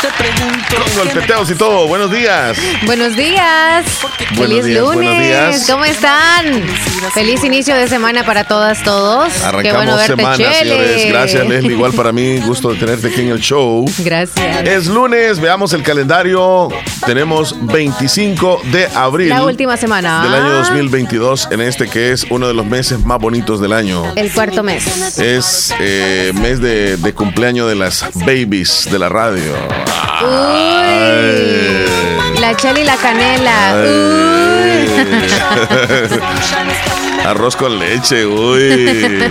Con golpeteados y todo. Buenos días. Buenos días. Buenos Feliz días, lunes. buenos días. ¿Cómo están? Feliz inicio de semana para todas, todos. Qué Arrancamos bueno verte, semana, Chele. señores. Gracias, Leslie. Igual para mí, gusto de tenerte aquí en el show. Gracias. Es lunes, veamos el calendario. Tenemos 25 de abril La última semana. del año Ah, 2022, en este que es uno de los meses más bonitos del año. El cuarto mes. Es eh, mes de, de cumpleaños de las babies de la radio. Uy. La chela y la canela. Ay. Uy. Arroz con leche, uy.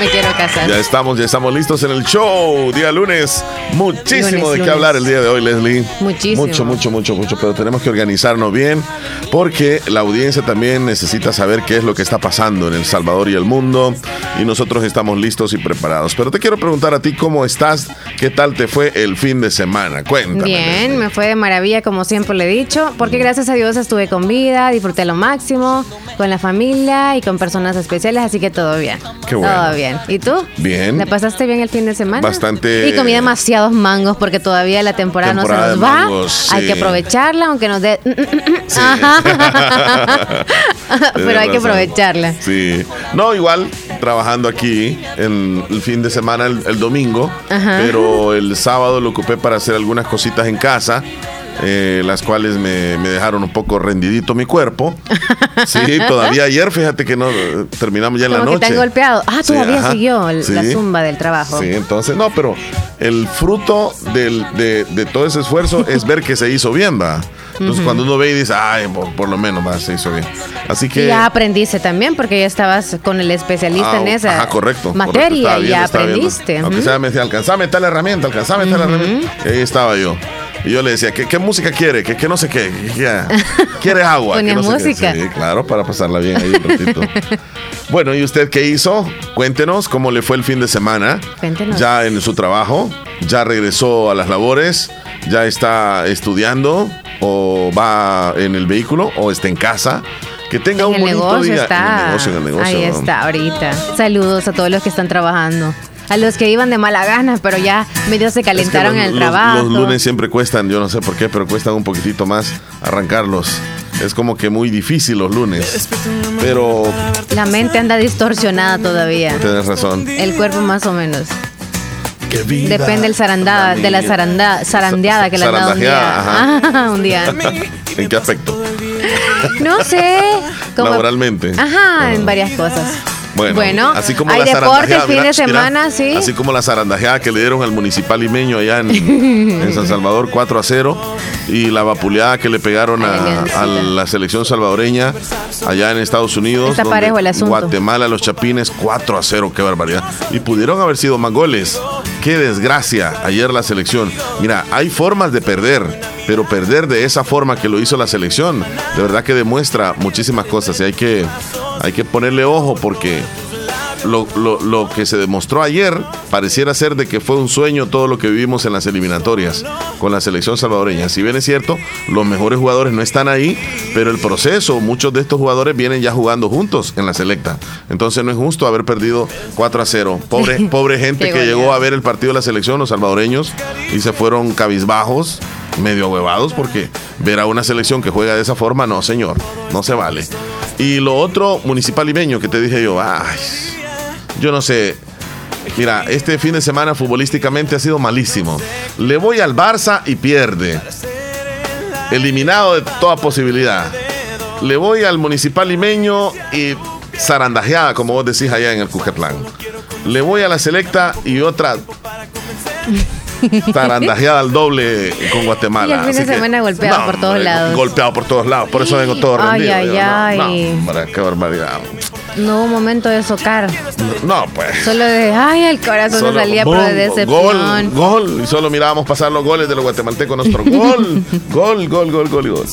Me quiero casar. Ya estamos, ya estamos listos en el show. Día lunes. Muchísimo Lunes, de qué lunes. hablar el día de hoy, Leslie. Muchísimo. Mucho, mucho, mucho, mucho. Pero tenemos que organizarnos bien porque la audiencia también necesita saber qué es lo que está pasando en El Salvador y el mundo. Y nosotros estamos listos y preparados. Pero te quiero preguntar a ti cómo estás, qué tal te fue el fin de semana. Cuéntame. Bien, Leslie. me fue de maravilla como siempre le he dicho, porque gracias a Dios estuve con vida, disfruté lo máximo, con la familia y con personas especiales, así que todo bien. Qué bueno. Todo bien. ¿Y tú? Bien. ¿Le pasaste bien el fin de semana? Bastante- Y comí demasiados mangos porque todavía la temporada, Temporada no se de nos va. mangos, Hay sí. que aprovecharla, aunque nos dé... Sí. Ajá. Pero hay que aprovecharla. Sí. No, igual, trabajando aquí en el fin de semana, el, el domingo, Ajá. pero el sábado lo ocupé para hacer algunas cositas en casa. Eh, las cuales me, me dejaron un poco rendidito mi cuerpo. Sí, todavía ayer, fíjate que no eh, terminamos ya en la que noche. te han golpeado. Ah, Sí, todavía ajá. siguió el- la Sí. zumba del trabajo. Sí, entonces, no, pero el fruto del- de, de todo ese esfuerzo es ver que se hizo bien, va. Entonces, cuando uno ve y dice, ay, por, por lo menos va, se hizo bien. Así que. Y ya aprendiste también, porque ya estabas con el especialista Ah, en esa ajá, correcto, materia correcto, y ya estaba viendo. aprendiste. Aunque sea, me decía, alcanzame tal herramienta, alcanzame tal herramienta. Y ahí estaba yo. Y yo le decía, ¿qué, qué música quiere? ¿Qué, qué no sé qué? ¿Qué- qué- ¿Quiere agua? ¿Qué Ponías no sé qué? música. Sí, claro, para pasarla bien ahí un ratito. bueno, ¿y usted qué hizo? Cuéntenos cómo le fue el fin de semana. Cuéntenos. Ya en su trabajo, ya regresó a las labores, ya está estudiando o va en el vehículo o está en casa. Que tenga En un bonito negocio día. está. En el negocio, en el negocio. Ahí está, ahorita. Saludos a todos los que están trabajando. A los que iban de mala gana, pero ya medio se Es que calentaron los- en el los- trabajo. Los lunes siempre cuestan, yo no sé por qué, pero cuestan un poquitito más arrancarlos. Es como que muy difícil los lunes. Pero La mente anda distorsionada todavía. tienes razón. El cuerpo más o menos. Depende del zarandada, de la zaranda, zarandeada que le han dado un día. Zarandajeada, un día. ¿En qué aspecto? No sé. como- Laboralmente. Ajá, en varias cosas. Bueno, así como hay la deporte el fin de mira, semana, sí. Así como la zarandajeada que le dieron al municipal limeño allá en, en San Salvador 4 a 0 y la vapuleada que le pegaron a, la selección salvadoreña allá en Estados Unidos. Está donde parejo el asunto. Guatemala, los chapines 4 a 0, qué barbaridad. Y pudieron haber sido más goles. Qué desgracia ayer la selección. Mira, hay formas de perder, pero perder de esa forma que lo hizo la selección, de verdad que demuestra muchísimas cosas y hay que, hay que ponerle ojo porque lo, lo- lo que se demostró ayer pareciera ser de que fue un sueño todo lo que vivimos en las eliminatorias con la selección salvadoreña. Si bien es cierto, los mejores jugadores no están ahí, pero el proceso, muchos de estos jugadores vienen ya jugando juntos en la selecta. Entonces no es justo haber perdido 4 a 0. Pobre, pobre gente que llegó a ver el partido de la selección, los salvadoreños, y se fueron cabizbajos, medio huevados, porque ver a una selección que juega de esa forma, no, señor, no se vale. Y lo otro, municipal limeño, que te dije yo, ay, yo no sé. Mira, este fin de semana futbolísticamente ha sido malísimo. Le voy al Barça y pierde. Eliminado de toda posibilidad. Le voy al municipal limeño y zarandajeada, como vos decís allá en el Cucatlán. Le voy a la selecta y otra zarandajeada al doble con Guatemala. Y el fin de Así que- semana golpeado por todos lados. Golpeado por todos lados. Por eso vengo todo Ay, rendido. ay, yo, no, ay. no, hombre, qué barbaridad. No hubo momento de socar. No, pues. Solo de, ay, el corazón Solo salía pero de decepción. Gol, gol. Y solo mirábamos pasar los goles de los guatemaltecos. Nuestro gol, gol, gol, gol, gol, gol.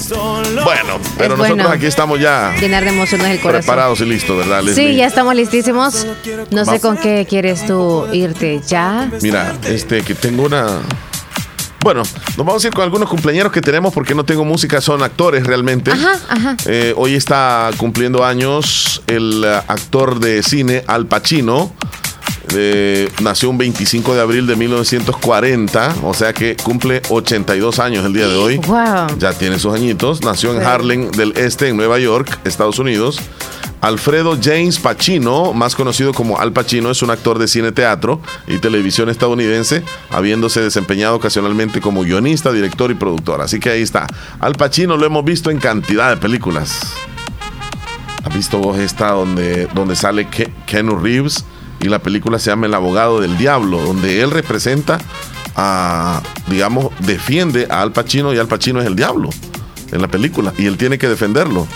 Bueno, pero Es nosotros bueno. aquí estamos ya Llenar de emociones el corazón. preparados y listos, ¿verdad, Leslie? Sí, ya estamos listísimos. No sé con qué quieres tú irte ya. Mira, este, que tengo una. Bueno, nos vamos a ir con algunos cumpleaños que tenemos porque no tengo música, son actores realmente. Ajá, ajá. Eh, hoy está cumpliendo años el eh, actor de cine Al Pacino. Eh, nació un 25 de abril de 1940, o sea que cumple 82 años el día de hoy. Wow. Ya tiene sus añitos. Nació en. Harlem del Este, en Nueva York, Estados Unidos. Alfredo James Pacino, más conocido como Al Pacino, es un actor de cine, teatro y televisión estadounidense, habiéndose desempeñado ocasionalmente como guionista, director y productor. Así que ahí está. Al Pacino lo hemos visto en cantidad de películas. ¿Has visto vos esta donde, donde sale Ke- Keanu Reeves y la película se llama El abogado del diablo, donde él representa a, digamos, defiende a Al Pacino y Al Pacino es el diablo en la película y él tiene que defenderlo.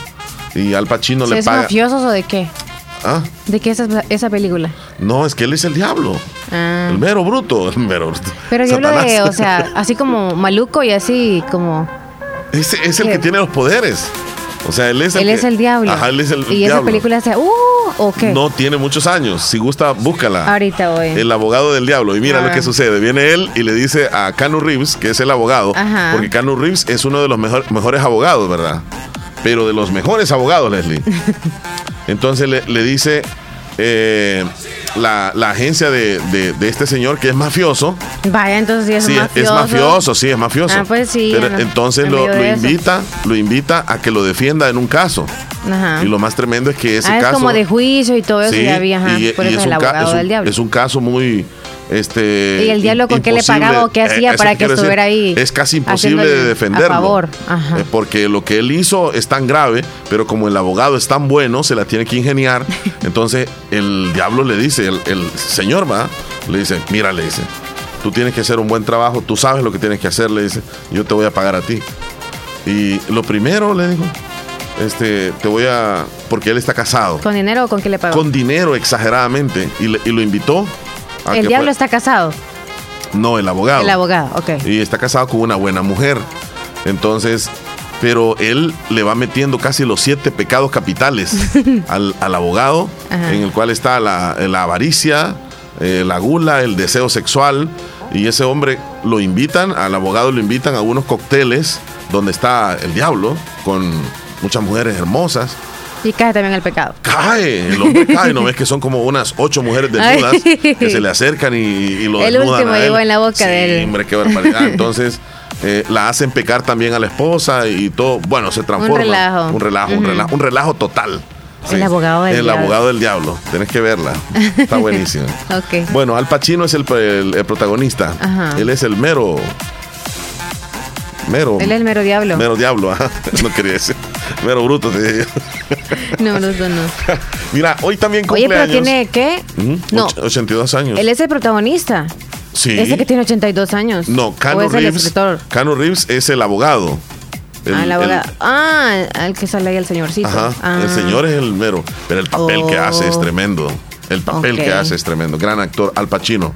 Y Al Pacino le ¿Es paga. mafiosos o de qué? ¿Ah? ¿De qué es esa, esa película? No, es que él es el diablo. Ah. El mero bruto. El mero bruto. Pero yo hablo de, o sea, así como maluco y así como... Ese es el que tiene los poderes. O sea, él es el Él que- es el diablo. Ajá, él es el y esa película sea, uh, ¿o qué? No tiene muchos años. Si gusta, búscala. Ahorita voy. El abogado del diablo. Y mira Ah. lo que sucede. Viene él y le dice a Canu Reeves, que es el abogado, Ajá. porque Canu Reeves es uno de los mejor- mejores abogados, ¿verdad? Pero de los mejores abogados, Leslie. Entonces le, le dice eh, la, la agencia de, de- de este señor que es mafioso. Vaya, entonces sí es sí, mafioso. es mafioso, sí, es mafioso. Ah, pues sí, Pero en- entonces en lo, invita, lo invita a que lo defienda en un caso. Ajá. Y lo más tremendo es que ese ah, es caso. como de juicio y todo eso Sí, había, ajá. y- por y eso es un es un- del. Es un caso muy. Este, ¿Y el diablo con qué le pagaba o qué hacía eso para que estuviera ahí Es casi imposible de a defenderlo. favor? Ajá. Eh, porque lo que él hizo es tan grave, pero como el abogado es tan bueno, se la tiene que ingeniar. entonces el diablo le dice, el, el señor va, le dice, mira, le dice, tú tienes que hacer un buen trabajo, tú sabes lo que tienes que hacer, le dice, yo te voy a pagar a ti. Y lo primero, le dijo, este, te voy a, porque él está casado, ¿Con dinero o con qué le pagó? con dinero exageradamente, y, le- y lo invitó. A el diablo fue- está casado. No, el abogado. El abogado, ok. Y está casado con una buena mujer. Entonces, pero él le va metiendo casi los siete pecados capitales al, al abogado, Ajá. en el cual está la, la avaricia, eh, la gula, el deseo sexual. Y ese hombre lo invitan, al abogado lo invitan a unos cócteles donde está el diablo, con muchas mujeres hermosas. Y cae también el pecado. Cae, el hombre cae, ¿no ves que son como unas ocho mujeres desnudas que se le acercan y, y lo El desnudan último a él? llegó en la boca Sí, de él. hombre, qué barbaridad. Entonces, eh, la hacen pecar también a la esposa y todo, bueno, se transforma. relajo. Un relajo, un relajo, un relajo total. El abogado del El diablo. abogado del diablo. Tenés que verla. Está buenísima. Ok. Bueno, Al Pacino es el, el- el protagonista. Ajá. Él es el mero. Mero. Él es el mero diablo. Mero diablo, ajá. No quería decir. Mero bruto, te dije yo. No, no, no. Mira, hoy también Oye, cumpleaños. pero tiene qué? Ujú, No, och- 82 años. él es el protagonista. sí. Ese que tiene 82 años. No, ¿O Cano Reeves. Cano Reeves es el abogado. El- ah, el abogado. Ah, el que sale ahí el señorcito. Ajá. Ah. El señor es el mero. Pero el papel que Oh. hace es tremendo. El papel que hace es tremendo. Gran actor, Al Pacino.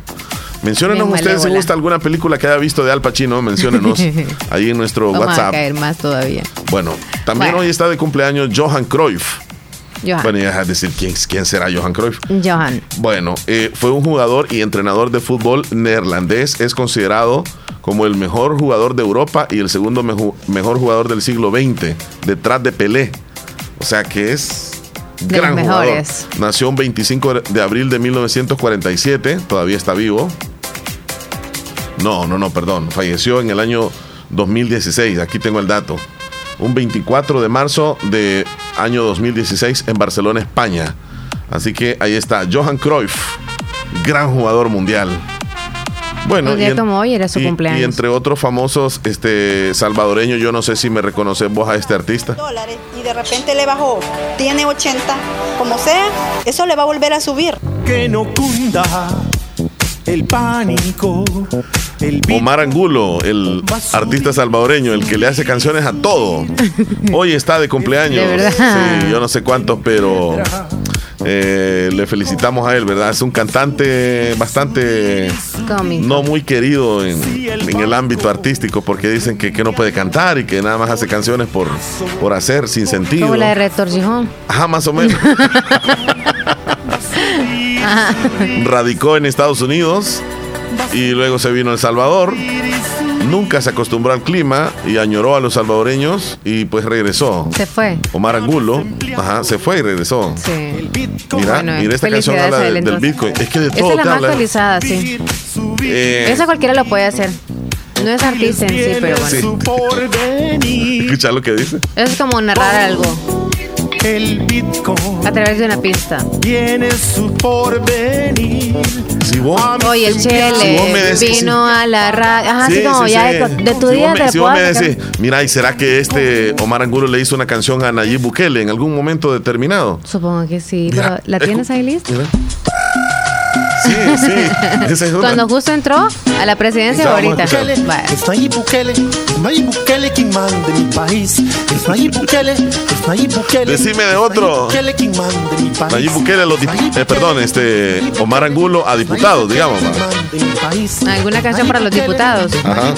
Menciónenos ustedes si gusta alguna película que haya visto de Al Pacino. Menciónenos ahí en nuestro Vamos a WhatsApp. caer más todavía. Bueno, también Bueno. hoy está de cumpleaños Johan Cruyff. Johan. Bueno, ya a decir quién, quién será Johan Cruyff. Johan. Bueno, eh, fue un jugador y entrenador de fútbol neerlandés. Es considerado como el mejor jugador de Europa y el segundo mejor jugador del siglo XX, detrás de Pelé. O sea que es De gran los jugador. Nació un 25 de abril de 1947, todavía está vivo. No, no, no, perdón. Falleció en el año 2016. Aquí tengo el dato. Un 24 de marzo de año 2016 en Barcelona, España. Así que ahí está Johan Cruyff, gran jugador mundial. Bueno, Un día como hoy era su y- cumpleaños. Y entre otros famosos este, salvadoreños, yo no sé si me reconoces vos a este artista. dólares y de repente le bajó, tiene 80, como sea, eso le va a volver a subir. que no cunda el pánico, el Omar Angulo, el artista salvadoreño, el que le hace canciones a todo. Hoy está de cumpleaños. De verdad. Sí, yo no sé cuántos, pero eh, le felicitamos a él, ¿verdad? Es un cantante bastante Cómico. no muy querido en, en el ámbito artístico porque dicen que, que no puede cantar y que nada más hace canciones por, por hacer sin sentido. Como la de Rector Gijón. Ajá, más o menos. Radicó en Estados Unidos y luego se vino a El Salvador. Nunca se acostumbró al clima y añoró a los salvadoreños y pues regresó. Se fue. Omar Angulo, ajá, se fue y regresó. Sí. Mira, Bueno, mira esta canción habla de- del. Bitcoin. Es que de Esa todo es la más actualizada, sí. Eh, Esa cualquiera lo puede hacer. No es artista en sí, pero bueno. Sí. Escucha lo que dice. Es como narrar algo El Bitcoin a través de una pista. tiene su porvenir. Si vos, Oye, el Si Chele decís- vino a la radio. Ajá, Sí, así como sí, ya sí. de, de tu Si día vos me- te si vos me decís, mira, ¿y será que este Omar Angulo le hizo una canción a Nayib Bukele en algún momento determinado? Supongo que sí, Mira, pero ¿la tienes ahí lista? Mira. Sí, sí. Esa es una. Cuando justo entró a la presidencia ahorita. escuchar. Bukele, Vaya. es Nayib Bukele, es Nayib Bukele quien manda en mi país. Es Nayib Bukele, es Nayib Bukele. Decime de otro. Nayib Bukele quien manda en mi país. Nayib Bukele, a los dip- Nayib eh, perdón, este, Omar Angulo a Nayib diputados, digamos. ¿Alguna canción Nayib para los diputados? Ajá.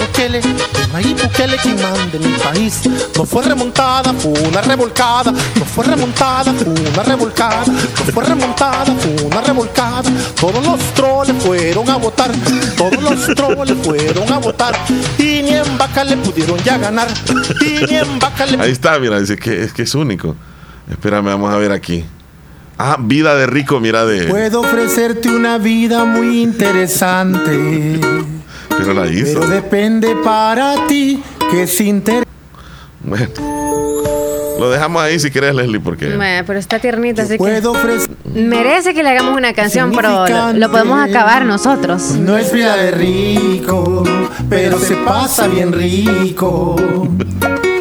Nayib Bukele, manda en mi país. No fue remontada, fue una revolcada. No fue remontada, fue una revolcada. No fue remontada, fue una revolcada. Todos los troles fueron a votar. Todos los troles fueron a votar. Y ni en vaca le pudieron ya ganar. Y ni en vaca le Ahí está, mira, dice que es que es único. Espérame, vamos a ver aquí. Ah, vida de rico, mira de. Puedo ofrecerte una vida muy interesante, Pero la hizo. pero depende para ti que es interesante. Bueno. Lo dejamos ahí si querés, Leslie, porque. Bueno, pero está tiernita, así que Puedo ofrecer. merece que le hagamos una canción, pero lo, lo podemos acabar nosotros. No es vida de rico, pero se pasa bien rico.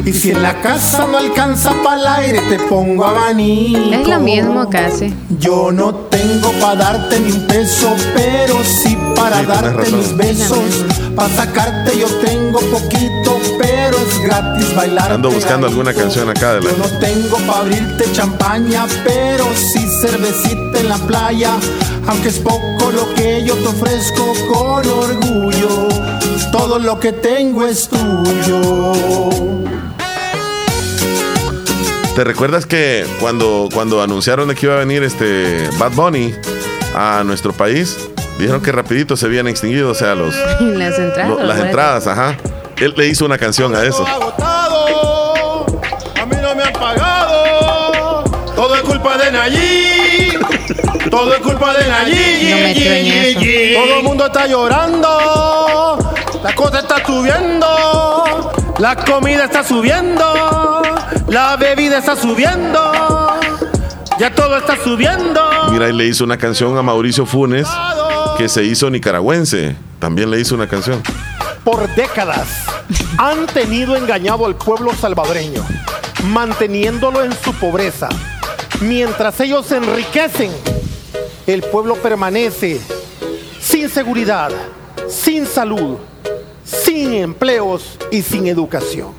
Y si en la casa no alcanza para el aire, te pongo abanico. Es lo mismo casi. Yo no tengo para darte ni un peso, pero sí para Sí, darte mis besos. Para sacarte yo tengo poquito, pero es gratis bailar. Ando buscando alguna canción acá de la- Yo no tengo para abrirte champaña, pero sí cervecita en la playa. Aunque es poco lo que yo te ofrezco con orgullo, todo lo que tengo es tuyo. ¿Te recuerdas que cuando, cuando anunciaron de que iba a venir este Bad Bunny a nuestro país, dijeron que rapidito se habían extinguido, o sea, los, las entradas. lo- las entradas, ajá. Él le hizo una canción a eso. agotado, a mí no me han pagado. Todo es culpa de Nayib. Todo es culpa de Nayib. No. Todo el mundo está llorando. La cosa está subiendo. La comida está subiendo. La bebida está subiendo. Ya todo está subiendo. Mira, y le hizo una canción a Mauricio Funes que se hizo nicaragüense. También le hizo una canción. por décadas han tenido engañado al pueblo salvadoreño, manteniéndolo en su pobreza. Mientras ellos se enriquecen, el pueblo permanece sin seguridad, sin salud, sin empleos y sin educación.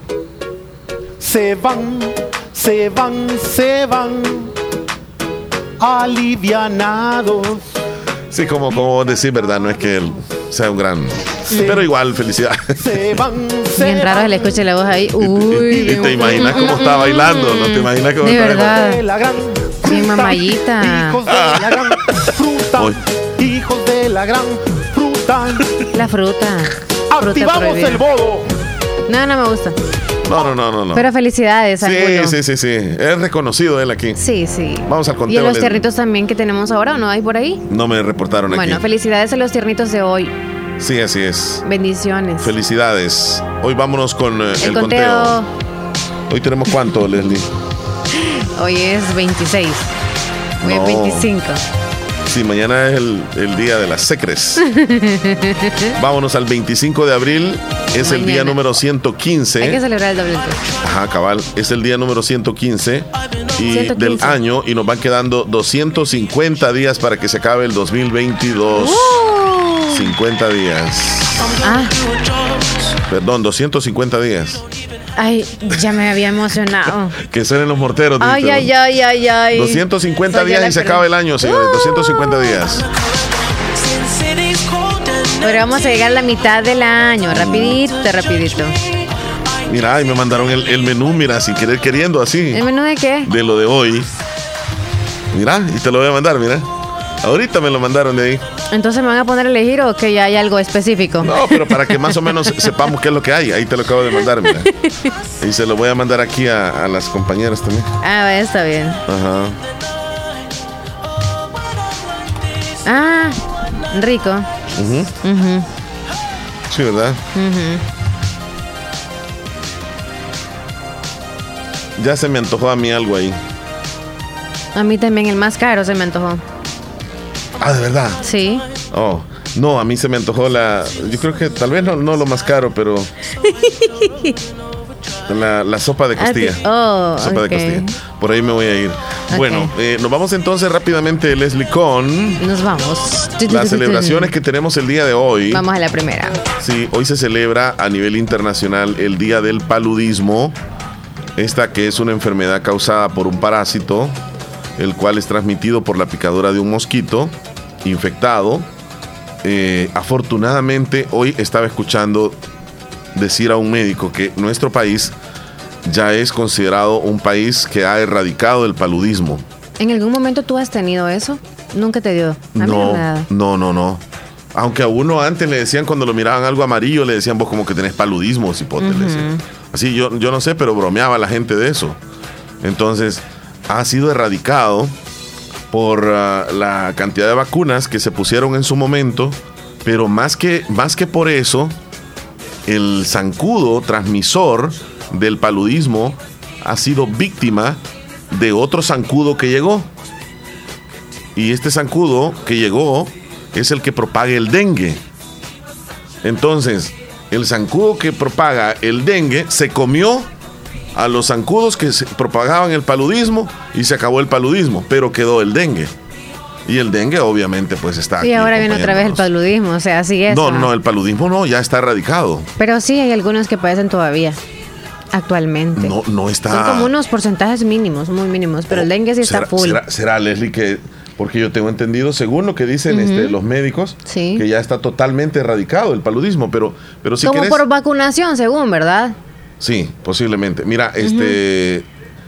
Se van, se van, se van, alivianados. Sí, como, como vos decís, ¿verdad? No es que él sea un gran... Pero igual, felicidad. Se van, se Bien raro le escuche la voz ahí. Y, Uy, y te imaginas cómo está bailando, ¿no te imaginas cómo De está verdad. de la gran fruta, mamayita. Hijos de la gran fruta. Hoy. Hijos de la gran fruta. La fruta. Fruta Activamos prohibida. el bodo. No, no me gusta. No, no, no, no. no. Pero felicidades, sí, sí, sí, sí. Es reconocido él aquí. Sí, sí. Vamos al Y conteo. a los tiernitos también que tenemos ahora, ¿o no hay por ahí? No me reportaron Bueno, aquí. felicidades a los tiernitos de hoy. Sí, así es. Bendiciones. Felicidades. Hoy vámonos con eh, el, el conteo. conteo Hoy tenemos cuánto, Leslie. hoy es 26. Hoy No. es 25. Sí, mañana es el, el día de las secres. Vámonos al 25 de abril. Es el día número Hay que 115. celebrar el doble. Ajá, cabal. Es el día número 115 y 115. del año y nos van quedando 250 días para que se acabe el 2022. 50 días. Ah, Perdón, 250 días. Ay, ya me había emocionado. que suenen los morteros. Ay, dijiste, ay, ay, ay, ay. 250 Soy yo días y se acaba el año, señores. 250 días. Pero vamos a llegar a la mitad del año. Rapidito, rapidito. Mira, y me mandaron el, el menú, mira, sin querer queriendo, así. ¿El menú de qué? De lo de hoy. Mira, y te lo voy a mandar, mira. Ahorita me lo mandaron de ahí. Entonces me van a poner a elegir o que ya hay algo específico. No, pero para que más o menos sepamos qué es lo que hay. Ahí te lo acabo de mandar, mira. Y se lo voy a mandar aquí a, a las compañeras también. Ah, está bien. Ajá. Ah, rico. Ujú, Sí, ¿verdad? Ya se me antojó a mí algo ahí. A mí también el más caro se me antojó. Ah, de verdad. Sí. Oh, no, a mí se me antojó la. Yo creo que tal vez no, no lo más caro, pero. La, la sopa de Ah, costilla. Oh, sopa de costilla. Por ahí me voy a ir. Bueno, eh, nos vamos entonces rápidamente, Leslie, con Nos vamos. las celebraciones que tenemos el día de hoy. Vamos a la primera. Sí, hoy se celebra a nivel internacional el Día del Paludismo. Esta que es una enfermedad causada por un parásito, el cual es transmitido por la picadura de un mosquito infectado. Eh, afortunadamente, hoy estaba escuchando decir a un médico que nuestro país ya es considerado un país que ha erradicado el paludismo. ¿En algún momento tú has tenido eso? Nunca te dio. A mí no No, me ha dado. no, no, no. Aunque a uno antes le decían cuando lo miraban algo amarillo, le decían vos como que tenés paludismo, cipote. le decían. Así yo, yo no sé, pero bromeaba la gente de eso. Entonces, ha sido erradicado por ah, la cantidad de vacunas que se pusieron en su momento, pero más que, más que por eso, el zancudo transmisor del paludismo ha sido víctima de otro zancudo que llegó. Y este zancudo que llegó es el que propaga el dengue. Entonces, el zancudo que propaga el dengue se comió a los zancudos que se propagaban el paludismo y se acabó el paludismo, pero quedó el dengue. Y el dengue obviamente pues está Y ahora viene otra vez el paludismo, o sea, así es. No, no, el paludismo no, ya está erradicado. Pero sí hay algunos que padecen todavía, actualmente. No, no está. Son como unos porcentajes mínimos, muy mínimos, pero el dengue sí está ¿Será- full. Será, será, Leslie que porque yo tengo entendido, según lo que dicen este, los médicos, Sí. que ya está totalmente erradicado el paludismo, pero, pero si como querés- por vacunación, según, ¿verdad? Sí, posiblemente. Mira, este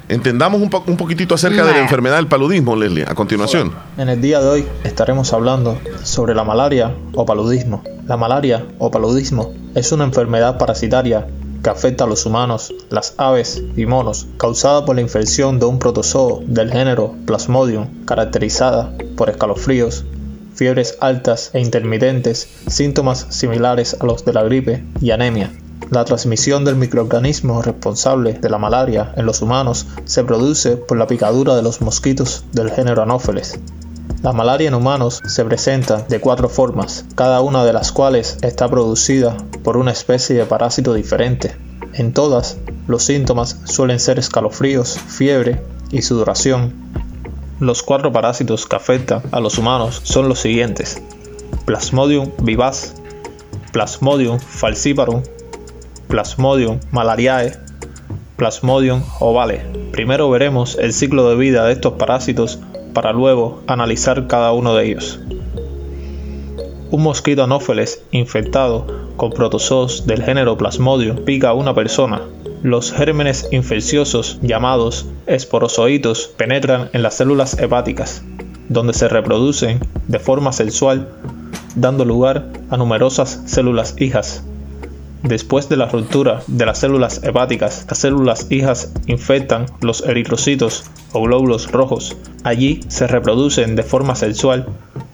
entendamos un, po- un poquitito acerca de la enfermedad del paludismo, Leslie, a continuación. En el día de hoy estaremos hablando sobre la malaria o paludismo. La malaria o paludismo es una enfermedad parasitaria que afecta a los humanos, las aves y monos, causada por la infección de un protozoo del género Plasmodium, caracterizada por escalofríos, fiebres altas e intermitentes, síntomas similares a los de la gripe y anemia. La transmisión del microorganismo responsable de la malaria en los humanos se produce por la picadura de los mosquitos del género Anopheles. La malaria en humanos se presenta de cuatro formas, cada una de las cuales está producida por una especie de parásito diferente. En todas, los síntomas suelen ser escalofríos, fiebre y sudoración. Los cuatro parásitos que afectan a los humanos son los siguientes: Plasmodium vivaz, Plasmodium falciparum, Plasmodium malariae, Plasmodium ovale. Primero veremos el ciclo de vida de estos parásitos para luego analizar cada uno de ellos. Un mosquito anófeles infectado con protozoos del género Plasmodium pica a una persona. Los gérmenes infecciosos llamados esporozoitos penetran en las células hepáticas, donde se reproducen de forma sexual, dando lugar a numerosas células hijas. Después de la ruptura de las células hepáticas, las células hijas infectan los eritrocitos o glóbulos rojos. Allí se reproducen de forma sexual,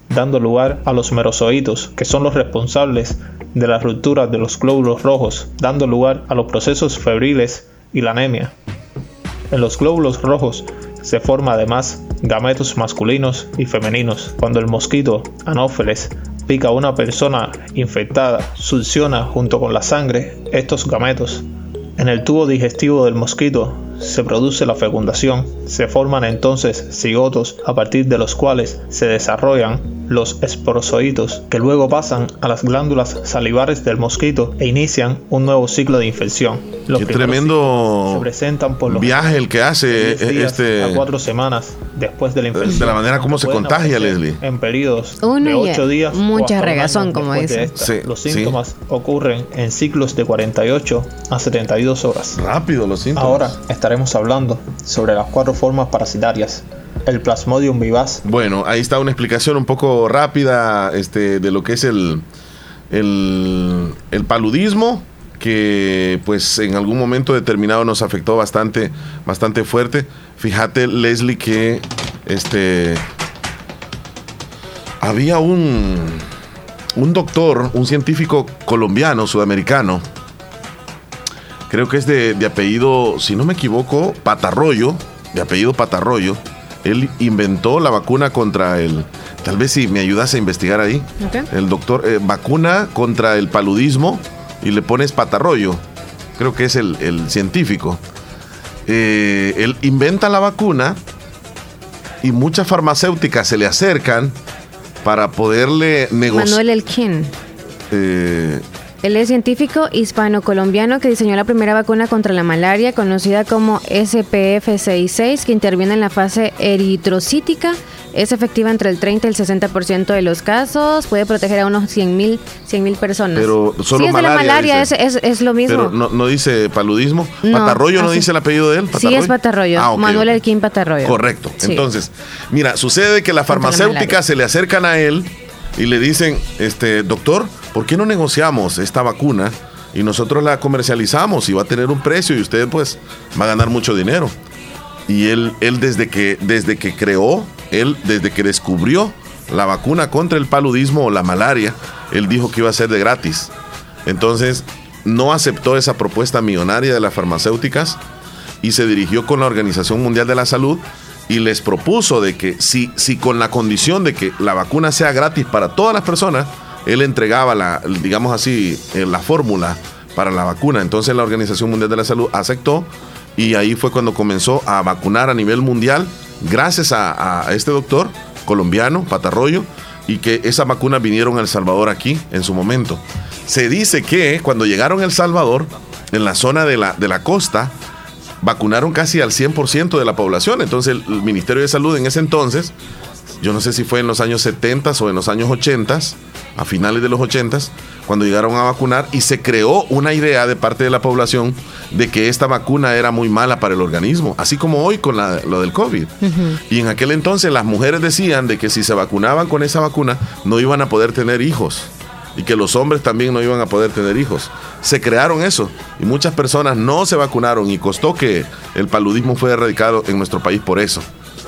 dando lugar a los merozoitos, que son los responsables de la ruptura de los glóbulos rojos, dando lugar a los procesos febriles y la anemia. En los glóbulos rojos se forma además gametos masculinos y femeninos. Cuando el mosquito Anopheles pica una persona infectada, succiona junto con la sangre estos gametos. En el tubo digestivo del mosquito se produce la fecundación, se forman entonces cigotos a partir de los cuales se desarrollan los esporozoitos, que luego pasan a las glándulas salivares del mosquito e inician un nuevo ciclo de infección. Los Qué tremendo se presentan por los viaje el que hace este a cuatro semanas después de la infección. De la manera como se contagia, Leslie. En periodos de ocho días. Mucha regazón, como dice. los síntomas ocurren en ciclos de 48 a 72 horas. Rápido los síntomas. Ahora estaremos hablando sobre las cuatro formas parasitarias el Plasmodium vivaz. Bueno, ahí está una explicación un poco rápida este, de lo que es el, el, el, paludismo, que pues en algún momento determinado nos afectó bastante, bastante fuerte. Fíjate, Leslie, que este había un, un doctor, un científico colombiano, sudamericano, creo que es de, de apellido, si no me equivoco, Patarroyo, de apellido Patarroyo él inventó la vacuna contra el, tal vez si me ayudas a investigar ahí, el doctor, eh, vacuna contra el paludismo y le pones patarroyo, creo que es el, científico. Eh, él inventa la vacuna y muchas farmacéuticas se le acercan para poderle negociar. Manuel Elkin. Eh, él es científico hispano-colombiano que diseñó la primera vacuna contra la malaria, conocida como SPF66, que interviene en la fase eritrocítica. Es efectiva entre el 30 y el 60% de los casos. Puede proteger a unos 100.000 100, personas. Pero solo sí, es malaria, de la malaria, es, lo mismo. Pero no, dice paludismo. ¿Patarroyo no dice el apellido de él? Sí, es Patarroyo. Ah, Manuel Elquín Patarroyo. Correcto. Entonces, mira, sucede que las farmacéuticas se le acercan a él y le dicen, este, doctor, ¿por qué no negociamos esta vacuna y nosotros la comercializamos y va a tener un precio y usted pues va a ganar mucho dinero? Y él, él desde, que, desde que creó, él desde que descubrió la vacuna contra el paludismo o la malaria, él dijo que iba a ser de gratis. Entonces, no aceptó esa propuesta millonaria de las farmacéuticas y se dirigió con la Organización Mundial de la Salud y les propuso de que si, si con la condición de que la vacuna sea gratis para todas las personas, él entregaba la, digamos así, eh, la fórmula para la vacuna. Entonces la Organización Mundial de la Salud aceptó y ahí fue cuando comenzó a vacunar a nivel mundial gracias a, este doctor colombiano, Patarroyo, y que esas vacunas vinieron a El Salvador aquí en su momento. Se dice que cuando llegaron a El Salvador, en la zona de la, de la costa, vacunaron casi al 100% de la población. Entonces el Ministerio de Salud en ese entonces, yo no sé si fue en los años 70 o en los años 80, a finales de los 80, cuando llegaron a vacunar y se creó una idea de parte de la población de que esta vacuna era muy mala para el organismo, así como hoy con lo del COVID. Y en aquel entonces las mujeres decían de que si se vacunaban con esa vacuna no iban a poder tener hijos y que los hombres también no iban a poder tener hijos. Se crearon eso y muchas personas no se vacunaron y costó que el paludismo fuera erradicado en nuestro país por eso,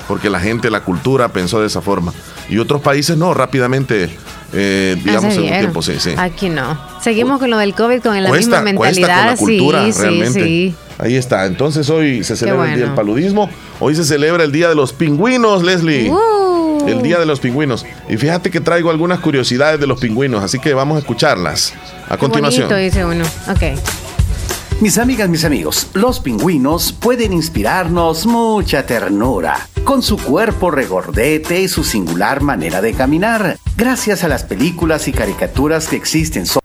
porque la gente, la cultura pensó de esa forma. Y otros países no, rápidamente, eh, digamos, en un tiempo, sí, sí. Aquí no. Seguimos con lo del COVID, con la misma mentalidad. la cultura, sí, realmente. Sí, Ahí está. Entonces hoy se celebra el Día del Paludismo. Hoy se celebra el Día de los Pingüinos, Leslie. Uh el Día de los Pingüinos. Y fíjate que traigo algunas curiosidades de los pingüinos, así que vamos a escucharlas a continuación. dice uno. Ok. Mis amigas, mis amigos, los pingüinos pueden inspirarnos mucha ternura, con su cuerpo regordete y su singular manera de caminar, gracias a las películas y caricaturas que existen sobre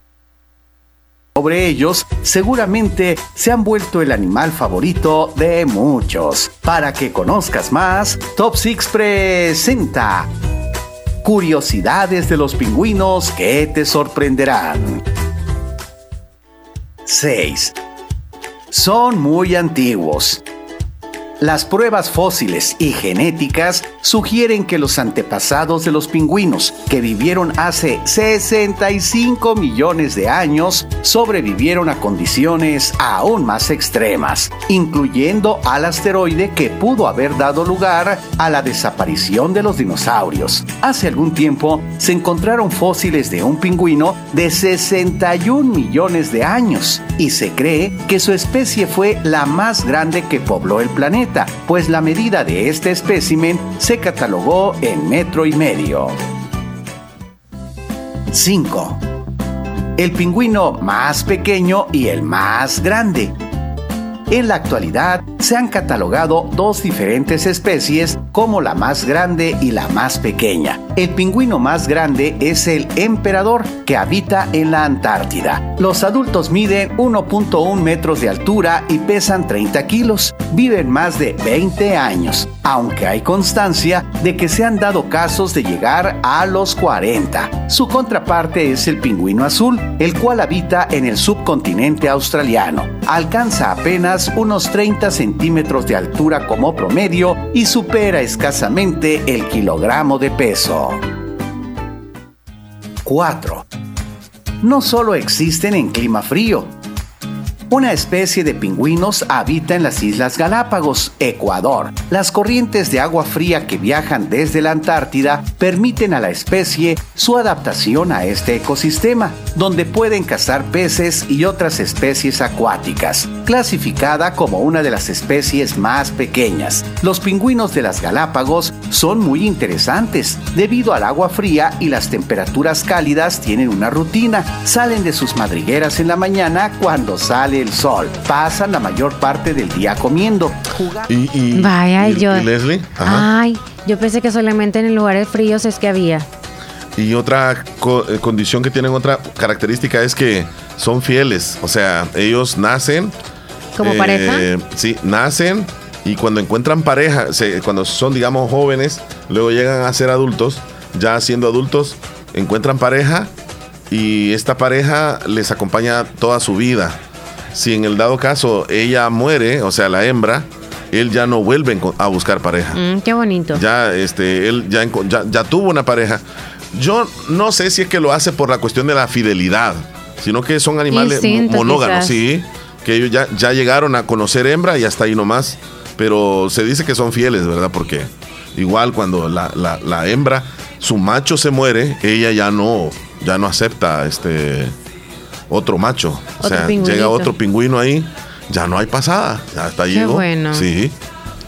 ellos, seguramente se han vuelto el animal favorito de muchos. Para que conozcas más, Top 6 presenta Curiosidades de los pingüinos que te sorprenderán. 6. Son muy antiguos. Las pruebas fósiles y genéticas sugieren que los antepasados de los pingüinos, que vivieron hace 65 millones de años, sobrevivieron a condiciones aún más extremas, incluyendo al asteroide que pudo haber dado lugar a la desaparición de los dinosaurios. Hace algún tiempo se encontraron fósiles de un pingüino de 61 millones de años y se cree que su especie fue la más grande que pobló el planeta pues la medida de este espécimen se catalogó en metro y medio. 5. El pingüino más pequeño y el más grande. En la actualidad se han catalogado dos diferentes especies como la más grande y la más pequeña, El pingüino más grande es el emperador, que habita en la Antártida. Los adultos miden 1.1 metros de altura y pesan 30 kilos. Viven más de 20 años, aunque hay constancia de que se han dado casos de llegar a los 40. Su contraparte es el pingüino azul, el cual habita en el subcontinente australiano. Alcanza apenas unos 30 centímetros de altura como promedio y supera escasamente el kilogramo de peso. 4. No solo existen en clima frío, una especie de pingüinos habita en las Islas Galápagos, Ecuador. Las corrientes de agua fría que viajan desde la Antártida permiten a la especie su adaptación a este ecosistema, donde pueden cazar peces y otras especies acuáticas, clasificada como una de las especies más pequeñas. Los pingüinos de las Galápagos son muy interesantes. Debido al agua fría y las temperaturas cálidas tienen una rutina. Salen de sus madrigueras en la mañana cuando sale el sol. Pasan la mayor parte del día comiendo. Y, Vaya, yo. Leslie? Ay, yo pensé que solamente en lugares fríos es que había. Y otra eh, condición que tienen, otra característica es que son fieles. O sea, ellos nacen. ¿Como pareja? Eh, sí, nacen y cuando encuentran pareja, cuando son, digamos, jóvenes, luego llegan a ser adultos, ya siendo adultos, encuentran pareja y esta pareja les acompaña toda su vida si en el dado caso ella muere, o sea, la hembra, él ya no vuelve a buscar pareja. Mm, qué bonito. Ya, este, él ya, ya, tuvo una pareja. Yo no sé si es que lo hace por la cuestión de la fidelidad, sino que son animales monógamos, sí, que ellos ya, ya llegaron a conocer hembra y hasta ahí nomás. Pero se dice que son fieles, ¿verdad? Porque igual cuando la, la hembra, su macho se muere, ella ya no, ya no acepta este otro macho. o sea, llega otro pingüino ahí, ya no hay pasada. Ya está Qué bueno. Sí.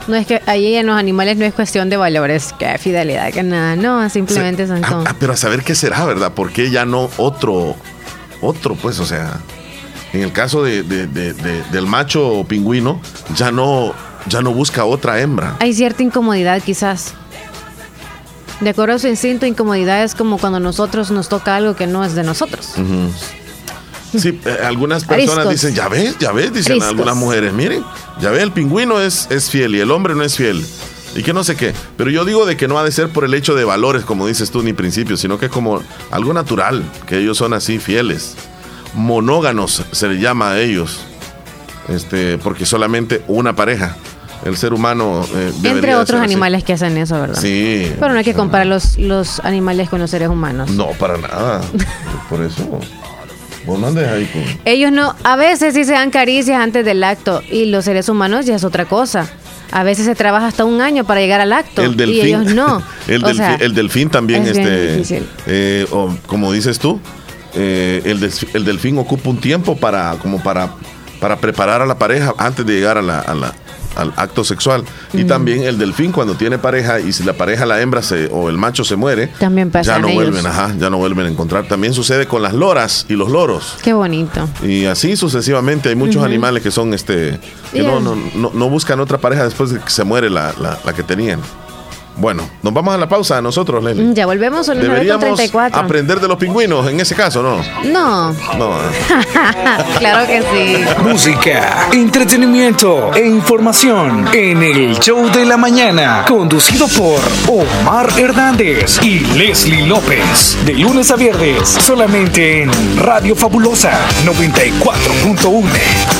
No es que ahí en los animales no es cuestión de valores, que fidelidad, que nada, no, simplemente son ah, ah, pero a saber qué será, ¿verdad? ¿Por qué ya no otro, otro, pues, o sea, en el caso de, del macho pingüino, ya no, ya no busca otra hembra. Hay cierta incomodidad quizás. De acuerdo a su instinto, incomodidad es como cuando nosotros nos toca algo que no es de nosotros. Sí, eh, algunas personas dicen, ya ves, ya ves, dicen algunas mujeres, miren, ya ves, el pingüino es, es fiel y el hombre no es fiel. Y que no sé qué. Pero yo digo de que no ha de ser por el hecho de valores, como dices tú, ni principios, sino que es como algo natural, que ellos son así fieles. Monóganos se le llama a ellos. Este, porque solamente una pareja. El ser humano. Eh, Entre otros animales que hacen eso, ¿verdad? Sí. Pero no hay que comparar los, los animales con los seres humanos. No, para nada. por eso. Ellos no, a veces sí se dan caricias antes del acto y los seres humanos ya es otra cosa. A veces se trabaja hasta un año para llegar al acto el delfín, y ellos no. el, delfín, también, este, eh, como dices tú, eh, el, el, delfín ocupa un tiempo para, como para, para preparar a la pareja antes de llegar a la, al acto sexual. Y también el delfín cuando tiene pareja y si la pareja, la hembra se, o el macho se muere, también ya no vuelven, ajá, ya no vuelven a encontrar. También sucede con las loras y los loros. Qué bonito. Y así sucesivamente hay muchos animales que son este que no, no, no, buscan otra pareja después de que se muere la, la, la que tenían. Bueno, nos vamos a la pausa nosotros, Leslie. Mm, ya volvemos a los Deberíamos aprender de los pingüinos en ese caso, ¿no? No. No. claro que sí. Música, entretenimiento e información en el show de la mañana, conducido por Omar Hernández y Leslie López. De lunes a viernes, solamente en Radio Fabulosa 94.1.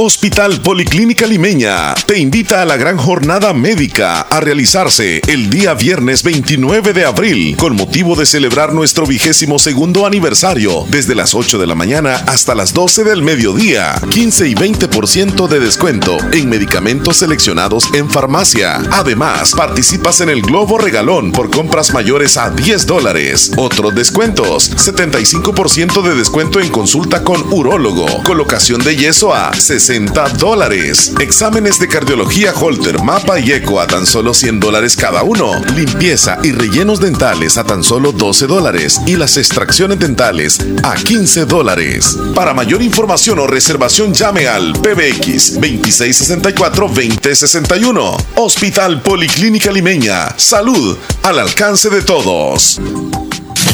Hospital Policlínica Limeña te invita a la gran jornada médica a realizarse el día viernes 29 de abril con motivo de celebrar nuestro vigésimo segundo aniversario desde las 8 de la mañana hasta las 12 del mediodía. 15 y 20% de descuento en medicamentos seleccionados en farmacia. Además, participas en el Globo Regalón por compras mayores a 10 dólares. Otros descuentos, 75% de descuento en consulta con urólogo, colocación de yeso a 60 60 dólares. Exámenes de cardiología Holter, mapa y eco a tan solo 100 dólares cada uno. Limpieza y rellenos dentales a tan solo 12 dólares. Y las extracciones dentales a 15 dólares. Para mayor información o reservación llame al PBX 2664-2061. Hospital Policlínica Limeña. Salud al alcance de todos.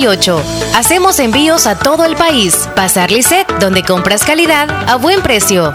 9658 Hacemos envíos a todo el país. Pasar Lisset, donde compras calidad a buen precio.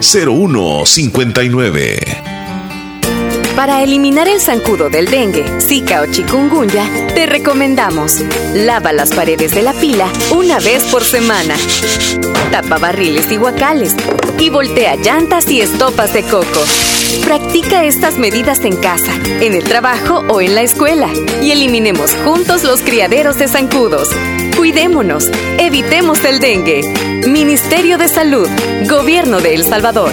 0159. Para eliminar el zancudo del dengue, zika o chikungunya, te recomendamos lava las paredes de la pila una vez por semana, tapa barriles y guacales y voltea llantas y estopas de coco. Practica estas medidas en casa, en el trabajo o en la escuela y eliminemos juntos los criaderos de zancudos. Cuidémonos, evitemos el dengue. Ministerio de Salud, Gobierno de El Salvador.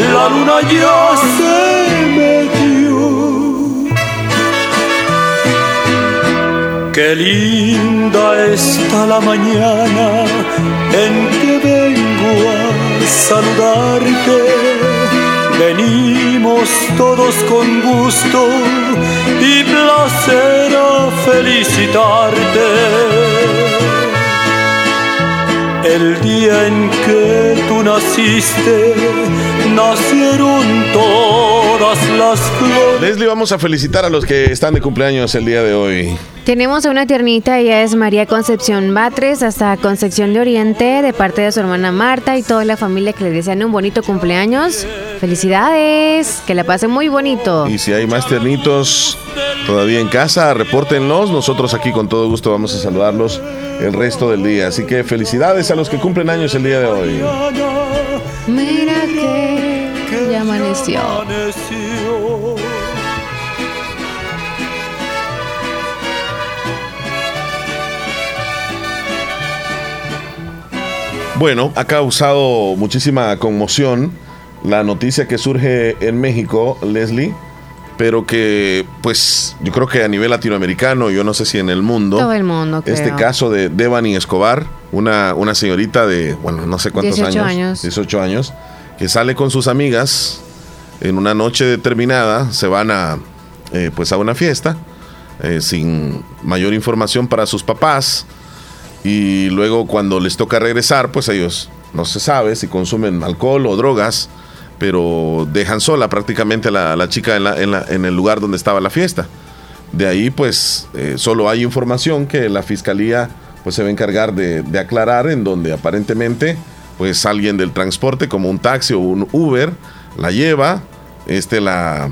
la luna ya se metió. Qué linda está la mañana en que vengo a saludarte. Venimos todos con gusto y placer a felicitarte el día en que tú naciste, nacieron todas las flores. Leslie, vamos a felicitar a los que están de cumpleaños el día de hoy. Tenemos a una tiernita, ella es María Concepción Batres, hasta Concepción de Oriente, de parte de su hermana Marta y toda la familia que le desean un bonito cumpleaños. Felicidades, que la pasen muy bonito. Y si hay más tiernitos todavía en casa, repórtenlos. Nosotros aquí con todo gusto vamos a saludarlos el resto del día. Así que felicidades a los que cumplen años el día de hoy. Mira que ya amaneció. Bueno, ha causado muchísima conmoción la noticia que surge en México, Leslie, pero que pues yo creo que a nivel latinoamericano, yo no sé si en el mundo, Todo el mundo, creo. este caso de Devani Escobar, una, una señorita de, bueno, no sé cuántos 18 años, años. 18 años, que sale con sus amigas en una noche determinada, se van a, eh, pues a una fiesta, eh, sin mayor información para sus papás, y luego cuando les toca regresar, pues ellos no se sabe si consumen alcohol o drogas, pero dejan sola prácticamente a la, chica en, el lugar donde estaba la fiesta. De ahí pues eh, solo hay información que la fiscalía pues se va a encargar de, aclarar en donde aparentemente pues alguien del transporte como un taxi o un Uber la lleva, este la,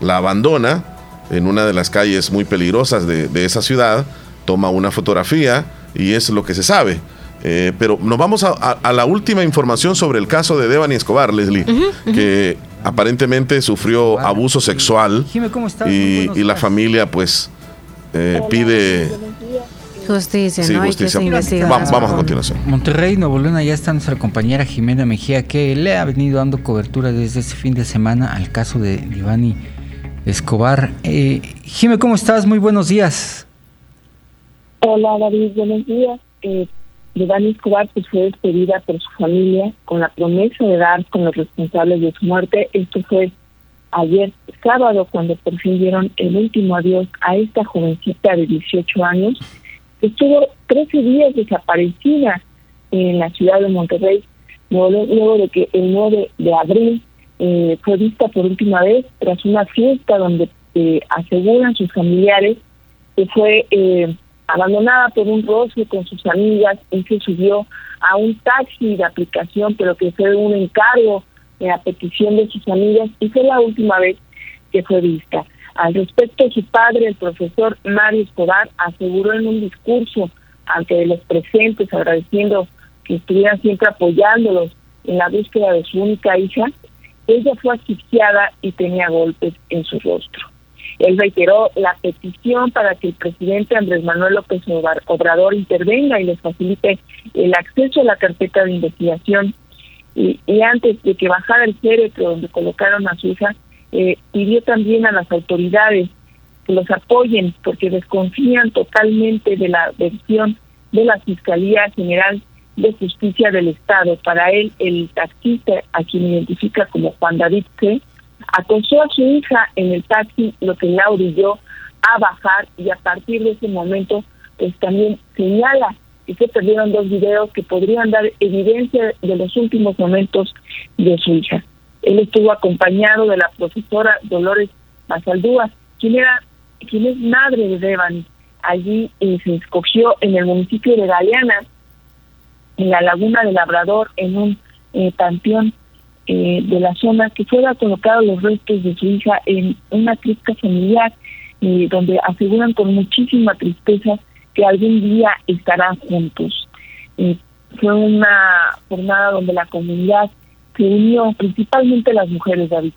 abandona en una de las calles muy peligrosas de esa ciudad, toma una fotografía y es lo que se sabe. Eh, pero nos vamos a, a- a la última información sobre el caso de Devani Escobar, Leslie, que aparentemente sufrió abuso sexual Jime, ¿cómo estás? Y, la familia pues eh, pide Justicia, sí, ¿no? Hay que justicia. Va- vamos a continuación. Monterrey, Nuevo León, allá está nuestra compañera Jimena Mejía, que le ha venido dando cobertura desde este fin de semana al caso de Ivani Escobar. Eh, Jime, ¿cómo estás? Muy buenos días. Hola David, buenos días. Eh, Devani Escobar pues, fue despedida por su familia con la promesa de dar con los responsables de su muerte. Esto fue ayer sábado cuando por fin dieron el último adiós a esta jovencita de 18 años que estuvo 13 días desaparecida en la ciudad de Monterrey luego de que el 9 de abril eh, fue vista por última vez tras una fiesta donde eh, aseguran sus familiares que fue eh, abandonada por un roce con sus amigas y se subió a un taxi de aplicación, pero que fue un encargo a petición de sus amigas y fue la última vez que fue vista. Al respecto, su padre, el profesor Mario Escobar, aseguró en un discurso ante los presentes, agradeciendo que estuvieran siempre apoyándolos en la búsqueda de su única hija, ella fue asfixiada y tenía golpes en su rostro. Él reiteró la petición para que el presidente Andrés Manuel López Obra- Obrador intervenga y les facilite el acceso a la carpeta de investigación. Y, y antes de que bajara el féretro donde colocaron a su hija, eh, pidió también a las autoridades que los apoyen porque desconfían totalmente de la versión de la Fiscalía General de Justicia del Estado. Para él, el taxista, a quien identifica como Juan David C., acosó a su hija en el taxi, lo que la orilló a bajar y a partir de ese momento, pues también señala que se perdieron dos videos que podrían dar evidencia de los últimos momentos de su hija. Él estuvo acompañado de la profesora Dolores Mazaldúa, quien era, quien es madre de Devani. Allí eh, se escogió en el municipio de Galeana, en la laguna del Labrador, en un eh, panteón eh, de la zona, que fuera colocados los restos de su hija en una cripta familiar, eh, donde aseguran con muchísima tristeza que algún día estarán juntos. Eh, fue una jornada donde la comunidad se unió, principalmente las mujeres, David,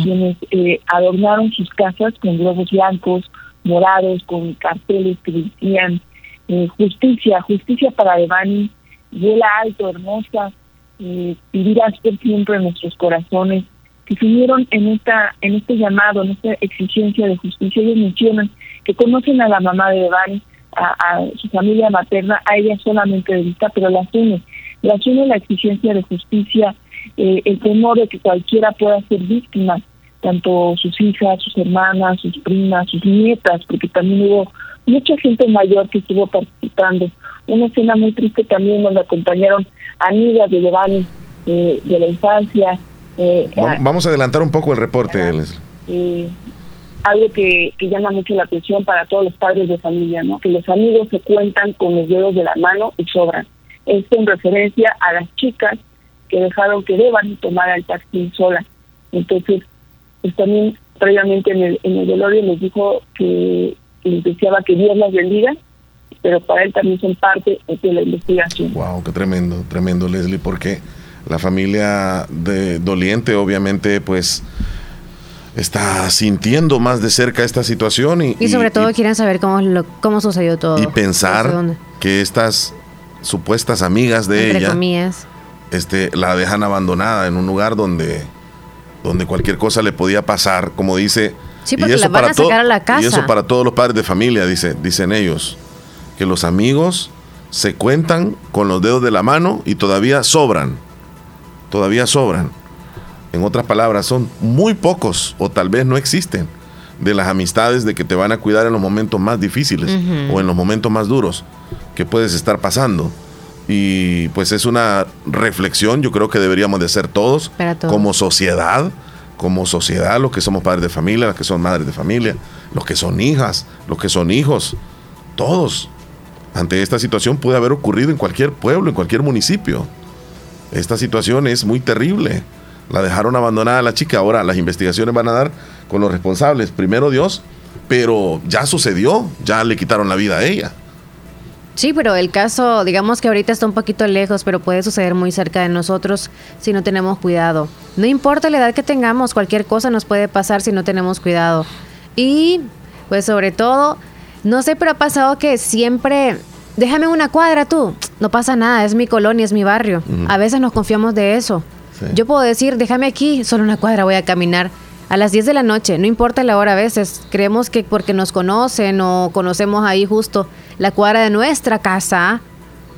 quienes eh, adornaron sus casas con globos blancos, morados, con carteles que decían eh, justicia, justicia para Devani, vuela alto, hermosa, eh, vivirás por siempre en nuestros corazones, que se unieron en esta, en este llamado, en esta exigencia de justicia. Ellos mencionan que conocen a la mamá de Devani, a, a su familia materna, a ella solamente de vista, pero las une, las une la exigencia de justicia, eh, el temor de que cualquiera pueda ser víctima tanto sus hijas, sus hermanas, sus primas, sus nietas, porque también hubo mucha gente mayor que estuvo participando. Una escena muy triste también donde acompañaron amigas de Giovanni eh, de la infancia. Eh, vamos a adelantar un poco el reporte, eh, algo que, que, llama mucho la atención para todos los padres de familia, ¿no? Que los amigos se cuentan con los dedos de la mano y sobran. Esto en referencia a las chicas que dejaron que deban tomar el taxi sola. Entonces, pues también previamente en el, en el velorio les dijo que, les deseaba que Dios las bendiga, pero para él también son parte de la investigación. Wow, qué tremendo, tremendo Leslie, porque la familia de doliente obviamente pues está sintiendo más de cerca esta situación y, y sobre todo quieren saber cómo, lo, cómo sucedió todo. Y pensar que estas supuestas amigas de Entre ella comillas. este la dejan abandonada en un lugar donde donde cualquier cosa le podía pasar, como dice Sí, porque y eso la van para a sacar a la casa. Y eso para todos los padres de familia, dice, dicen ellos, que los amigos se cuentan con los dedos de la mano y todavía sobran. Todavía sobran. En otras palabras, son muy pocos o tal vez no existen de las amistades de que te van a cuidar en los momentos más difíciles o en los momentos más duros que puedes estar pasando. Y pues es una reflexión, yo creo que deberíamos de hacer todos, todos. como sociedad, como sociedad, los que somos padres de familia, los que son madres de familia, los que son hijas, los que son hijos, todos. Ante esta situación puede haber ocurrido en cualquier pueblo, en cualquier municipio. Esta situación es muy terrible. La dejaron abandonada la chica. Ahora las investigaciones van a dar con los responsables. Primero Dios, pero ya sucedió, ya le quitaron la vida a ella. Sí, pero el caso, digamos que ahorita está un poquito lejos, pero puede suceder muy cerca de nosotros si no tenemos cuidado. No importa la edad que tengamos, cualquier cosa nos puede pasar si no tenemos cuidado. Y, pues sobre todo, no sé, pero ha pasado que siempre, déjame una cuadra tú, no pasa nada, es mi colonia, es mi barrio. A veces nos confiamos de eso. Yo puedo decir, déjame aquí, solo una cuadra voy a caminar a las 10 de la noche, no importa la hora a veces, creemos que porque nos conocen o conocemos ahí justo la cuadra de nuestra casa,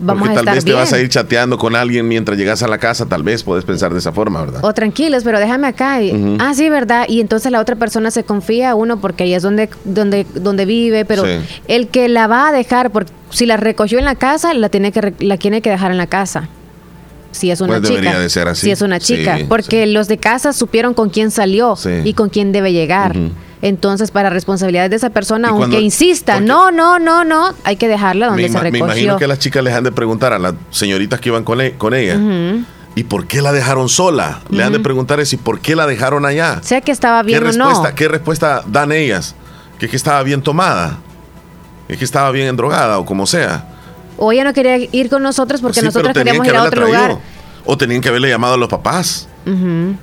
vamos porque a tal estar vez bien. te vas a ir chateando con alguien mientras llegas a la casa, tal vez puedes pensar de esa forma, ¿verdad? O tranquilos, pero déjame acá. Y. Ah, sí, ¿verdad? Y entonces la otra persona se confía a uno porque ahí es donde, donde, donde vive, pero Sí. el que la va a dejar, porque si la recogió en la casa, la tiene que, la tiene que dejar en la casa. Si es una Pues chica. debería de ser así. Si es una chica. Sí, porque los de casa supieron con quién salió Sí. y con quién debe llegar. Ujú. Entonces, para responsabilidad de esa persona, aunque insista, no, no, no, no, hay que dejarla donde Me, se ima- me recogió. imagino que las chicas les han de preguntar a las señoritas que iban con, e- con ella. ¿y por qué la dejaron sola? Le han de preguntar eso, ¿y por qué la dejaron allá? Sea que estaba bien ¿Qué o respuesta, no. ¿Qué respuesta dan ellas? ¿Que es que estaba bien tomada? ¿Es que estaba bien endrogada o como sea? O ella no quería ir con nosotros porque Sí, nosotros queríamos que ir a otro traído. lugar. O tenían que haberle llamado a los papás.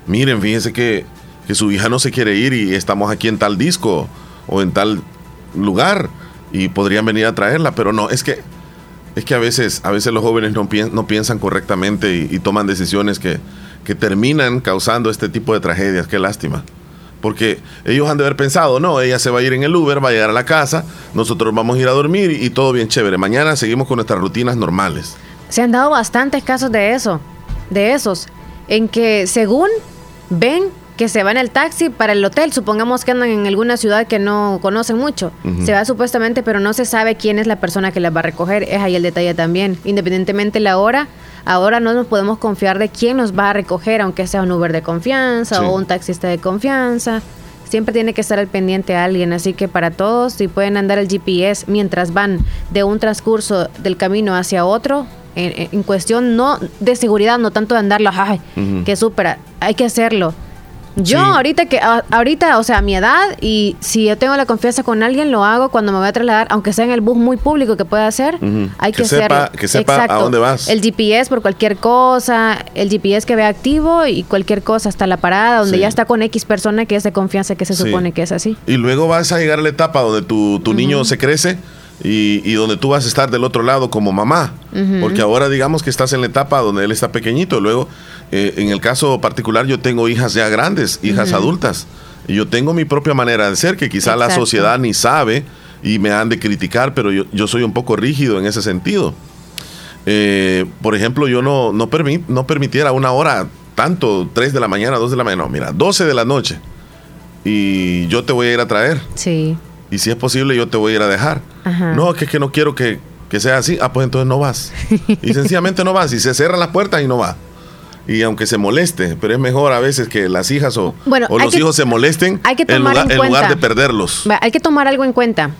Miren, fíjense que, que su hija no se quiere ir y estamos aquí en tal disco o en tal lugar y podrían venir a traerla, pero no, es que es que a veces, a veces los jóvenes no, pien- no piensan correctamente y, toman decisiones que, que terminan causando este tipo de tragedias. Qué lástima. Porque ellos han de haber pensado, no, ella se va a ir en el Uber, va a llegar a la casa, nosotros vamos a ir a dormir y todo bien chévere. Mañana seguimos con nuestras rutinas normales. Se han dado bastantes casos de eso, de esos, en que según ven que se va en el taxi para el hotel, supongamos que andan en alguna ciudad que no conocen mucho, se va supuestamente, pero no se sabe quién es la persona que las va a recoger, es ahí el detalle también, independientemente la hora, ahora no nos podemos confiar de quién nos va a recoger, aunque sea un Uber de confianza Sí. o un taxista de confianza. Siempre tiene que estar al pendiente a alguien, así que para todos, si pueden andar el GPS mientras van de un transcurso del camino hacia otro, en, en cuestión no de seguridad, no tanto de andarlo, ay, que supera, hay que hacerlo. Yo Sí. ahorita que a- ahorita, o sea, a mi edad y si yo tengo la confianza con alguien, lo hago cuando me voy a trasladar, aunque sea en el bus muy público que pueda hacer, hay que, Que sepa- hacerlo. que sepa a dónde vas. El GPS por cualquier cosa, el GPS que vea activo y cualquier cosa hasta la parada donde Sí. ya está con X persona que es de confianza que se Sí. supone que es así. Y luego vas a llegar a la etapa donde tu, tu niño se crece y, y donde tú vas a estar del otro lado como mamá. Porque ahora digamos que estás en la etapa donde él está pequeñito. Luego, eh, en el caso particular, yo tengo hijas ya grandes, hijas adultas. Y yo tengo mi propia manera de ser que quizá la sociedad ni sabe y me han de criticar, pero yo, yo soy un poco rígido en ese sentido. Eh, por ejemplo, yo no, no, permi- no permitiera una hora tanto, 3 de la mañana, 2 de la mañana, no, mira, 12 de la noche. y yo te voy a ir a traer. Sí. Y si es posible, yo te voy a ir a dejar. Ajá. No, que es que no quiero que, que sea así. Ah, pues entonces no vas. Y sencillamente no vas. Y se cierran las puertas y no va. Y aunque se moleste, pero es mejor a veces que las hijas o, Bueno, o los que- hijos se molesten hay que en, tomar lugar, en en lugar de perderlos. Hay que tomar algo en cuenta.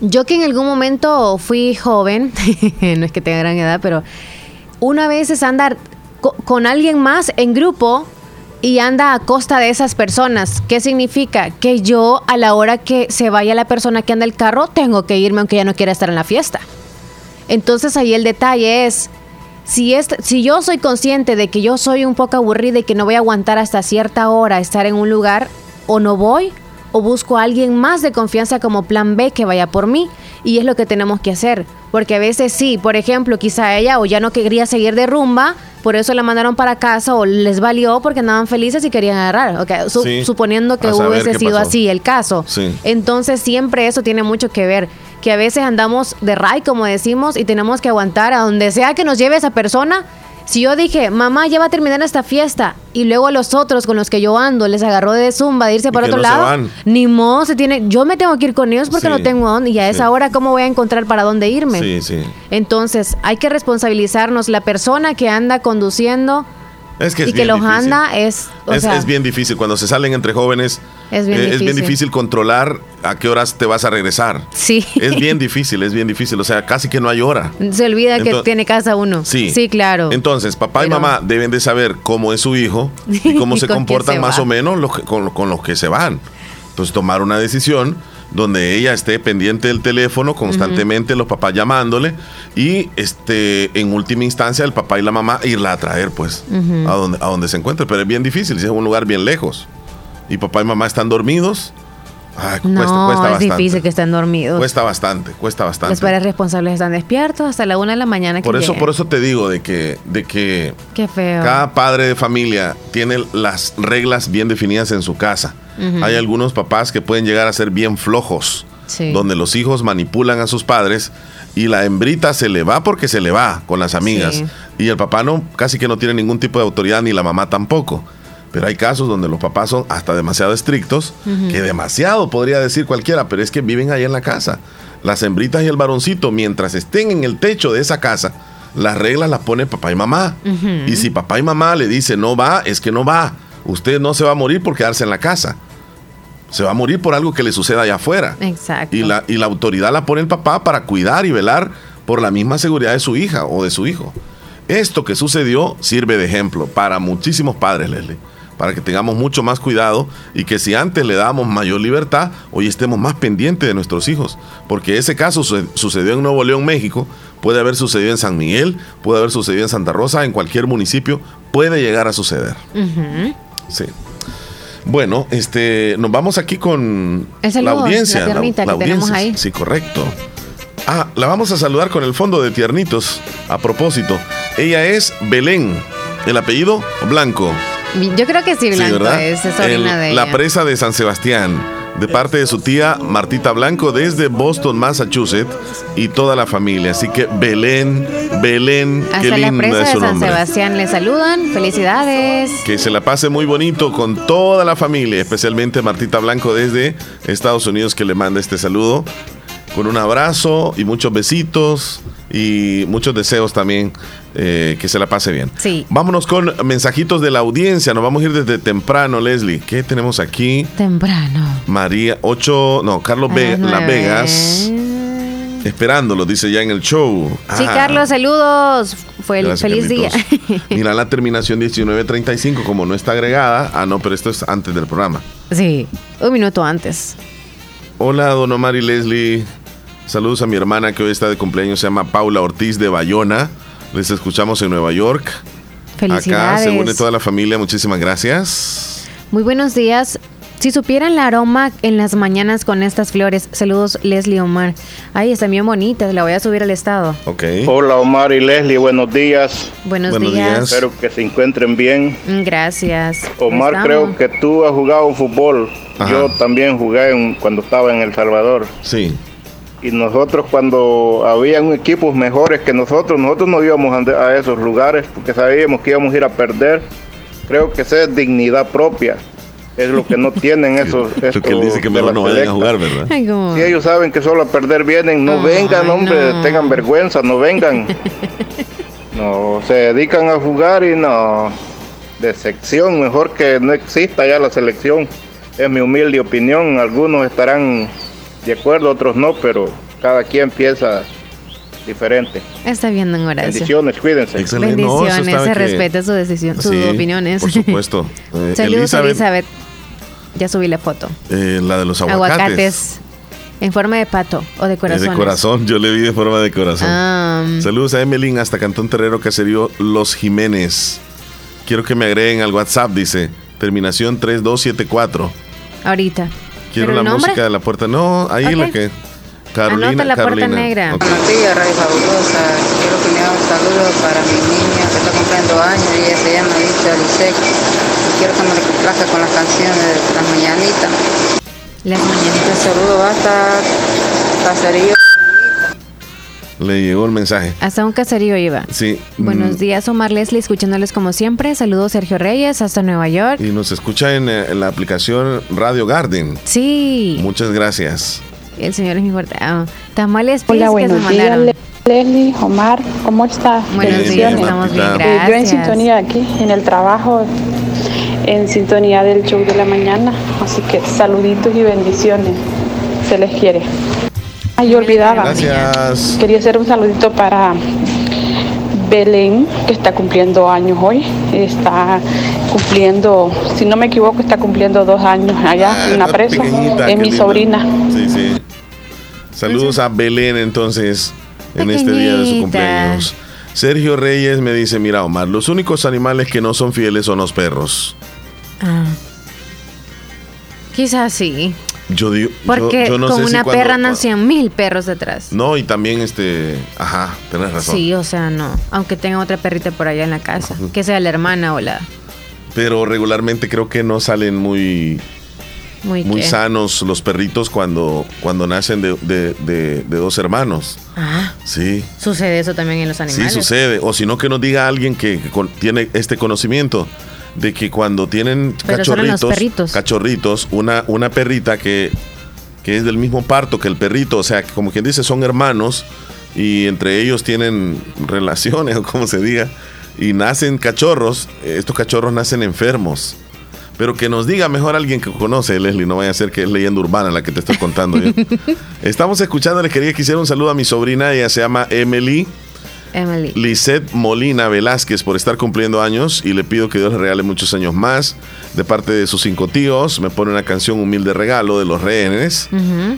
Yo que en algún momento fui joven, no es que tenga gran edad, pero una vez es andar co- con alguien más en grupo y anda a costa de esas personas. ¿Qué significa? Que yo a la hora que se vaya la persona que anda el carro, tengo que irme aunque ya no quiera estar en la fiesta. Entonces ahí el detalle es, si, es, si yo soy consciente de que yo soy un poco aburrida y que no voy a aguantar hasta cierta hora estar en un lugar, o no voy, o busco a alguien más de confianza como plan B que vaya por mí. Y es lo que tenemos que hacer. Porque a veces sí, por ejemplo, quizá ella o ya no quería seguir de rumba, por eso la mandaron para casa o les valió porque andaban felices y querían agarrar. Ok, su- Sí, suponiendo que hubiese sido pasó. así el caso. Sí. Entonces siempre eso tiene mucho que ver, que a veces andamos de ray, como decimos, y tenemos que aguantar a donde sea que nos lleve esa persona. Si yo dije, mamá, ya va a terminar esta fiesta, y luego a los otros con los que yo ando les agarró de zumba de irse para otro no lado, ni modo, se tiene, yo me tengo que ir con ellos porque Sí, no tengo dónde, y a esa sí. hora, ¿cómo voy a encontrar para dónde irme? Sí, sí. Entonces, hay que responsabilizarnos. La persona que anda conduciendo Es que es y que los difícil. anda es, o es, sea, es bien difícil. Cuando se salen entre jóvenes, Es bien eh, es bien difícil. controlar a qué horas te vas a regresar. Sí. Es bien difícil, es bien difícil. O sea, casi que no hay hora. se olvida que tiene casa uno. Sí. Sí, claro. Entonces, papá y mamá deben de saber cómo es su hijo y cómo ¿Y se comportan se más va? o menos los que- con, con los que se van. Entonces, tomar una decisión donde ella esté pendiente del teléfono constantemente, los papás llamándole y este en última instancia el papá y la mamá irla a traer pues a donde a donde se encuentre, pero es bien difícil, si es un lugar bien lejos. Y papá y mamá están dormidos, ay, no, cuesta, cuesta es bastante. difícil que estén dormidos. Cuesta bastante, cuesta bastante. Los padres responsables están despiertos hasta la una de la mañana. que Por eso, lleguen. por eso te digo de que, de que Qué feo. cada padre de familia tiene las reglas bien definidas en su casa. Hay algunos papás que pueden llegar a ser bien flojos, Sí. donde los hijos manipulan a sus padres y la hembrita se le va porque se le va con las amigas. Sí. Y el papá no, casi que no tiene ningún tipo de autoridad, ni la mamá tampoco. Pero hay casos donde los papás son hasta demasiado estrictos, que demasiado podría decir cualquiera, pero es que viven ahí en la casa. Las hembritas y el varoncito, mientras estén en el techo de esa casa, las reglas las pone papá y mamá. Y si papá y mamá le dicen no va, es que no va. Usted no se va a morir por quedarse en la casa. Se va a morir por algo que le suceda allá afuera. Exacto. Y la, y la autoridad la pone el papá para cuidar y velar por la misma seguridad de su hija o de su hijo. Esto que sucedió sirve de ejemplo para muchísimos padres, Leslie. Para que tengamos mucho más cuidado y que si antes le dábamos mayor libertad, hoy estemos más pendientes de nuestros hijos. Porque ese caso su- sucedió en Nuevo León, México, puede haber sucedido en San Miguel, puede haber sucedido en Santa Rosa, en cualquier municipio, puede llegar a suceder. Sí. Bueno, este, nos vamos aquí con El la audiencia. la que tenemos audiencia, ahí. Sí, correcto. Ah, la vamos a saludar con el fondo de tiernitos. A propósito, ella es Belén. El apellido Blanco. Yo creo que sí, Blanco ¿verdad? es, es sobrina El- de la ella. presa de San Sebastián. De parte de su tía Martita Blanco desde Boston, Massachusetts. Y toda la familia. Así que Belén, Belén, qué Hasta la linda presa es de su San nombre. Sebastián le saludan. Felicidades. Que se la pase muy bonito con toda la familia, especialmente Martita Blanco desde Estados Unidos que le manda este saludo. Con un abrazo y muchos besitos y muchos deseos también. eh, que se la pase bien. Sí. Vámonos con mensajitos de la audiencia. Nos vamos a ir desde temprano, Leslie. ¿Qué tenemos aquí? Temprano. María 8, no, Carlos Ve- las. Vegas. Esperándolo, dice ya en el show. Sí, Ah. Carlos, saludos. Fue el feliz día. Mira la terminación 1935, como no está agregada. Ah, no, pero esto es antes del programa. sí, un minuto antes. Hola, don Omar y Leslie. Saludos a mi hermana que hoy está de cumpleaños, se llama Paula Ortiz de Bayona. Les escuchamos en Nueva York. Acá Felicidades. se une toda la familia, muchísimas gracias. Muy buenos días. Si supieran la aroma en las mañanas con estas flores. Saludos, Leslie Omar. Ay, están bien bonitas. La voy a subir al estado. Ok. Hola Omar y Leslie, buenos días. Buenos Buenos días. días. Espero que se encuentren bien. Mm, Gracias. Omar, creo que tú has jugado fútbol. Ajá. Yo también jugué en- cuando estaba en El Salvador. Sí. Y nosotros cuando habían equipos mejores que nosotros, nosotros no íbamos a esos lugares porque sabíamos que íbamos a ir a perder. Creo que esa es dignidad propia. Es lo que no tienen esos. Lo que él dice que mejor no vayan a jugar, ¿verdad? Si ellos saben que solo a perder vienen, no vengan, hombre, tengan vergüenza, no vengan. no, se dedican a jugar y no. De sección, mejor que no exista ya la selección. Es mi humilde opinión. Algunos estarán de acuerdo, otros no, pero cada quien piensa diferente. Está bien, don Horacio. Bendiciones, cuídense. Excelente. No, Bendiciones, estaba se que- respeta su decisión, sus Sí, opiniones. Por supuesto. Eh, Saludos, Elizabeth, Elizabeth. Ya subí la foto. eh, la de los aguacates. Aguacates. En forma de pato o de corazón. de corazón, yo le vi de forma de corazón. Ah. Saludos a Emelín hasta Cantón Terrero Caserío Los Jiménez. Quiero que me agreguen al WhatsApp, dice. Terminación 3274. Ahorita. Quiero ¿Pero la nombre? música de la puerta. No, ahí Ok. la que. Carolina. Anota la puerta negra. Ok. Buenos días, Radio Fabulosa. Quiero que me haga un saludo para mi niña que está cumpliendo años y ella se llama Isa Lisek. Y quiero que me complazca con las canciones de las mañanitas. Las mañanitas. Un saludo hasta Caserío. Le llegó el mensaje. Hasta un caserío iba. Sí. Buenos mm, días, Omar Leslie, escuchándoles como siempre. Saludos, Sergio Reyes, hasta Nueva York. Y nos escucha en, eh, en la aplicación Radio Garden. Sí, Muchas gracias. el señor es mi fuerte. Ah, tamales Hola, Pis que se buenos días. Le- Leslie, Omar, ¿cómo está? Buenos Bien, días, estamos bien, Martita. Eh, yo en gracias. sintonía aquí, en el trabajo, en sintonía del show de la mañana. Así que saluditos y bendiciones. Se les quiere. Ay, yo olvidaba. Gracias. Quería hacer un saludito para Belén, que está cumpliendo años hoy. Está cumpliendo, si no me equivoco, está cumpliendo dos años allá en la presa. Es qué mi linda. sobrina. Sí, sí. Saludos a Belén entonces en este día de su cumpleaños. Sergio Reyes me dice, mira Omar, los únicos animales que no son fieles son los perros. Ah. Quizás sí. Yo digo, Porque yo, no con sé si una cuando- perra nacían mil perros detrás. No, y también este, ajá, tenés razón. Sí, o sea, no. Aunque tenga otra perrita por allá en la casa. Que sea la hermana o la. Pero regularmente creo que no salen muy, Muy, sanos los perritos cuando, cuando nacen de, de- de- de dos hermanos. Ah, Sí. sucede eso también en los Sí, animales. sucede. O si no, que nos diga alguien que, tiene este conocimiento de que cuando tienen Pero cachorritos, cachorritos, una, una perrita que, que es del mismo parto que el perrito, o sea, que como quien dice, son hermanos y entre ellos tienen relaciones, o como se diga, y nacen cachorros, estos cachorros nacen enfermos. Pero que nos diga mejor alguien que conoce, Leslie, no vaya a ser que es leyenda urbana la que te estoy contando yo. Estamos escuchando, le quería que hiciera un saludo a mi sobrina, ella se llama Emily. Emily. Lisette Molina Velázquez por estar cumpliendo años y le pido que Dios le regale muchos años más. De parte de sus cinco tíos, me pone una canción humilde regalo de los rehenes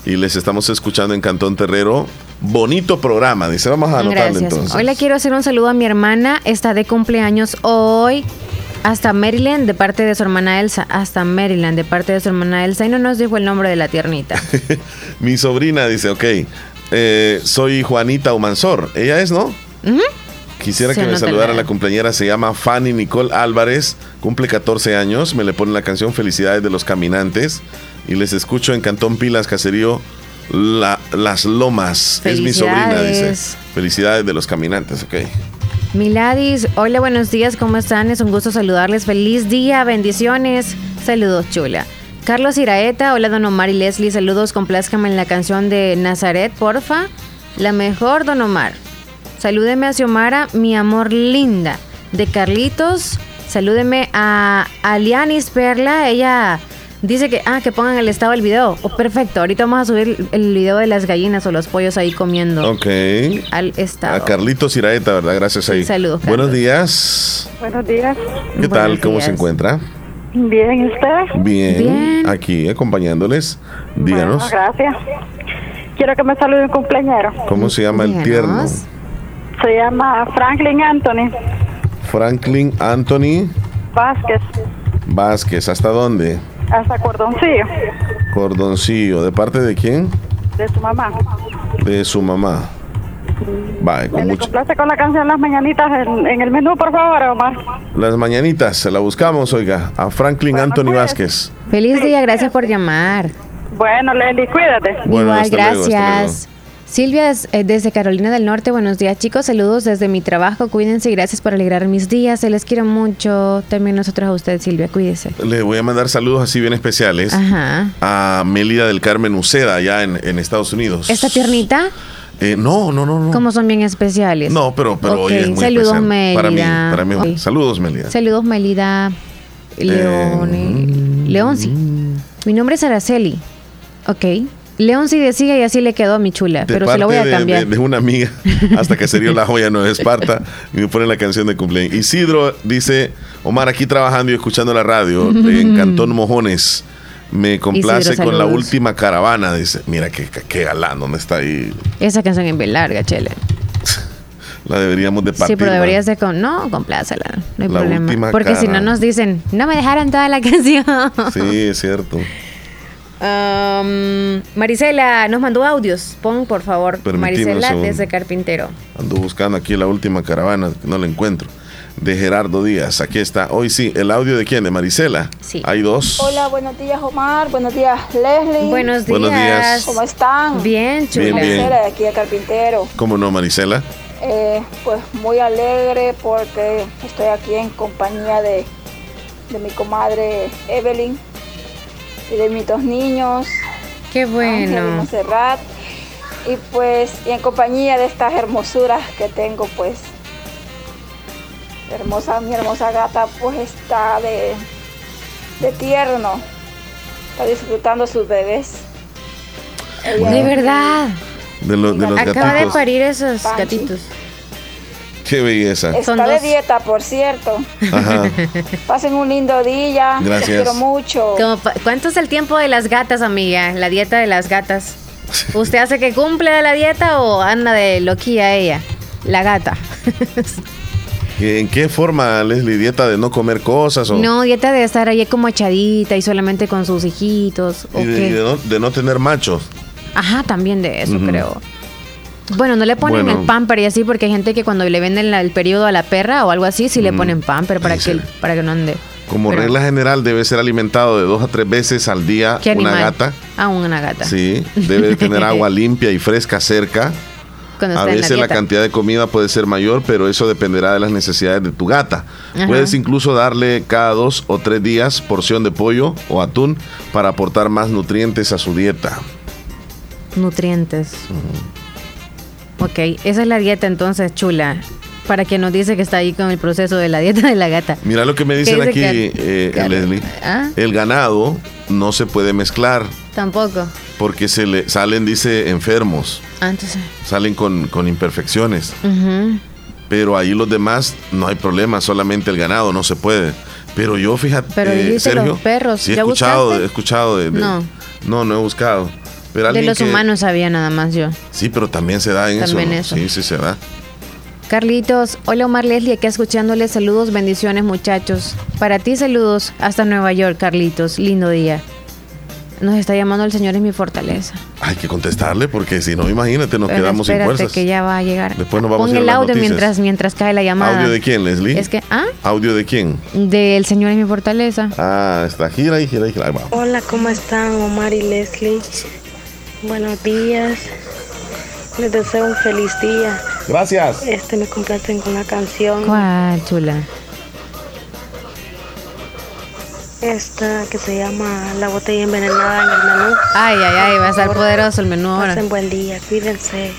y les estamos escuchando en Cantón Terrero. Bonito programa, dice, vamos a anotarle entonces. Hoy le quiero hacer un saludo a mi hermana. Está de cumpleaños hoy. Hasta Maryland, de parte de su hermana Elsa. Hasta Maryland, de parte de su hermana Elsa. Y no nos dijo el nombre de la tiernita. Mi sobrina dice, ok, eh, soy Juanita Umansor. Ella es, ¿no? Quisiera que me saludara la- cumpleañera, se llama Fanny Nicole Álvarez, cumple 14 años, me le pone la canción Felicidades de los Caminantes y les escucho en Cantón Pilas, Caserío, la, Las Lomas. Es mi sobrina, dice. Felicidades. Felicidades de los Caminantes, ok. Miladis, hola, buenos días, ¿cómo están? Es un gusto saludarles. Feliz día, bendiciones. Saludos, chula. Carlos Iraeta, hola, don Omar y Leslie, saludos, complázcame en la canción de Nazaret, porfa. La mejor, don Omar. Salúdeme a Xiomara, mi amor linda. De Carlitos, salúdeme a Alianis Perla, ella dice que, ah, que pongan el estado del video. Oh, perfecto, ahorita vamos a subir el video de las gallinas o los pollos ahí comiendo Ok. al estado. A Carlitos Iraeta, ¿verdad? Gracias ahí. saludos, Buenos días. Buenos días. ¿Qué tal? ¿Cómo se encuentra? Bien, ¿y usted? Bien. Bien. Aquí acompañándoles. Díganos. Bueno, gracias. Quiero que me salude un cumpleañero. ¿Cómo se llama el tierno? Se llama Franklin Anthony Franklin Anthony Vázquez, Vázquez. ¿Hasta dónde? hasta Cordoncillo, Cordoncillo. ¿De parte de quién? de su mamá. De su mamá. Vale, con mucho. complace con la canción Las Mañanitas en, en el menú, por favor, Omar. Las mañanitas, se la buscamos, oiga, a Franklin Anthony pues. Vázquez. Feliz día, gracias por llamar. Bueno, Leli, cuídate. Bueno, Igual, hasta luego, Silvia eh, desde Carolina del Norte, buenos días chicos, saludos desde mi trabajo, cuídense y gracias por alegrar mis días, se les quiero mucho, también nosotros a usted Silvia, cuídese. Le voy a mandar saludos así bien especiales Ajá. a Melida del Carmen Uceda, allá en, en Estados Unidos. ¿Esta tiernita? Eh, no, no, no, no. ¿Cómo son bien especiales? No, pero, pero es muy Saludos especial. Melida. Para mí, para mí. Saludos, Melida. Saludos Melida, León, Eh, León sí. Mi nombre es Araceli, ok. León sí decía y así le quedó a mi chula, De pero se lo voy a de- cambiar. De, de una amiga, hasta que se dio la joya es Esparta, y me pone la canción de cumpleaños. Isidro dice, Omar, aquí trabajando y escuchando la radio en Cantón Mojones. Me complace Isidro, con la última caravana. Dice, mira qué, qué galán, ¿dónde está ahí? Esa canción es bien larga, chele. La deberíamos de partir. Sí, pero ¿va? deberías de con... No, complácela, no hay La problema. Porque si no nos dicen, no me dejaron toda la canción. Sí, es cierto. Um, Marisela nos mandó audios. Pon, por favor, Marisela desde Carpintero. Ando buscando aquí la última caravana, que no la encuentro. De Gerardo Díaz. Aquí está. Hoy sí, el audio de quién? De Marisela. Sí. Hay dos. Hola, buenos días Omar, buenos días Leslie. Buenos días. Buenos días. ¿Cómo están? Bien, chula. Bien, bien. Marcela, de aquí de Carpintero. ¿Cómo no, Marisela? Eh, pues muy alegre porque estoy aquí en compañía de, de mi comadre Evelyn y de mis dos niños. Qué y bueno. Montserrat. Y pues y en compañía de estas hermosuras que tengo pues hermosa mi hermosa gata pues está de, de tierno está disfrutando sus bebés Ella De verdad. De, lo- de los Acaba de parir esos Panchi. gatitos. Qué belleza. está de dieta por cierto Ajá. pasen un lindo día Gracias. Los quiero mucho ¿Cuánto es el tiempo de las gatas, amiga? La dieta de las gatas. ¿Usted hace que cumple la dieta o anda de loquilla ella? La gata. ¿En qué forma, Leslie? ¿Dieta de no comer cosas? O, No, dieta de estar ahí como echadita y solamente con sus hijitos. ¿o y de, qué? y de no, de no tener machos. Ajá, también de eso, Ujú. creo. Bueno, no le ponen Bueno. el pamper y así porque hay gente que cuando le venden la- el periodo a la perra o algo así, sí le Mm. ponen pamper para que, para que no ande. Como Pero- regla general, debe ser alimentado de dos a tres veces al día ¿Qué una gata. Ah, una gata. Sí, debe de tener agua limpia y fresca cerca. Cuando A la veces la, cantidad de comida puede ser mayor, pero eso dependerá de las necesidades de tu gata. Ajá. Puedes incluso darle cada dos o tres días porción de pollo o atún para aportar más nutrientes a su dieta. Nutrientes. Ok, esa es la dieta entonces, chula. Para quien nos dice que está ahí con el proceso de la dieta de la gata. Mira lo que me dicen dice aquí, eh, Car- Leslie. Ah, El ganado no se puede mezclar tampoco. porque se le salen, dice, enfermos, Ah, entonces. salen con, con imperfecciones. Pero ahí los demás no hay problema, solamente el ganado no se puede. Pero yo, fíjate, Pero eh, Sergio, los perros. sí he ¿Ya escuchado, he escuchado de, de- No. no, no he buscado. Pero De los que- humanos sabía nada más yo. Sí, pero también se da en También eso. eso. ¿no? Sí, sí se da. Carlitos, hola Omar Leslie, aquí escuchándoles saludos, bendiciones muchachos. Para ti saludos hasta Nueva York, Carlitos, lindo día. Nos está llamando el Señor es mi fortaleza. Hay que contestarle porque si no, imagínate, nos Pero quedamos sin espérate fuerzas. que ya va a llegar. Después nos vamos Pon a ir a el audio noticias. mientras, mientras cae la llamada. ¿Audio de quién, Leslie? Es que, ah, ¿Audio de quién? del Señor es mi fortaleza. Ah, está gira y gira y gira. Ahí va. Hola, ¿cómo están Omar y Leslie? Buenos días. Les deseo un feliz día. Gracias. Este me complacen con una canción. ¿Cuál, chula? Esta que se llama La botella envenenada en el menú. Ay, ay, ay, va a estar poderoso el menú ahora. Pasen buen día, cuídense.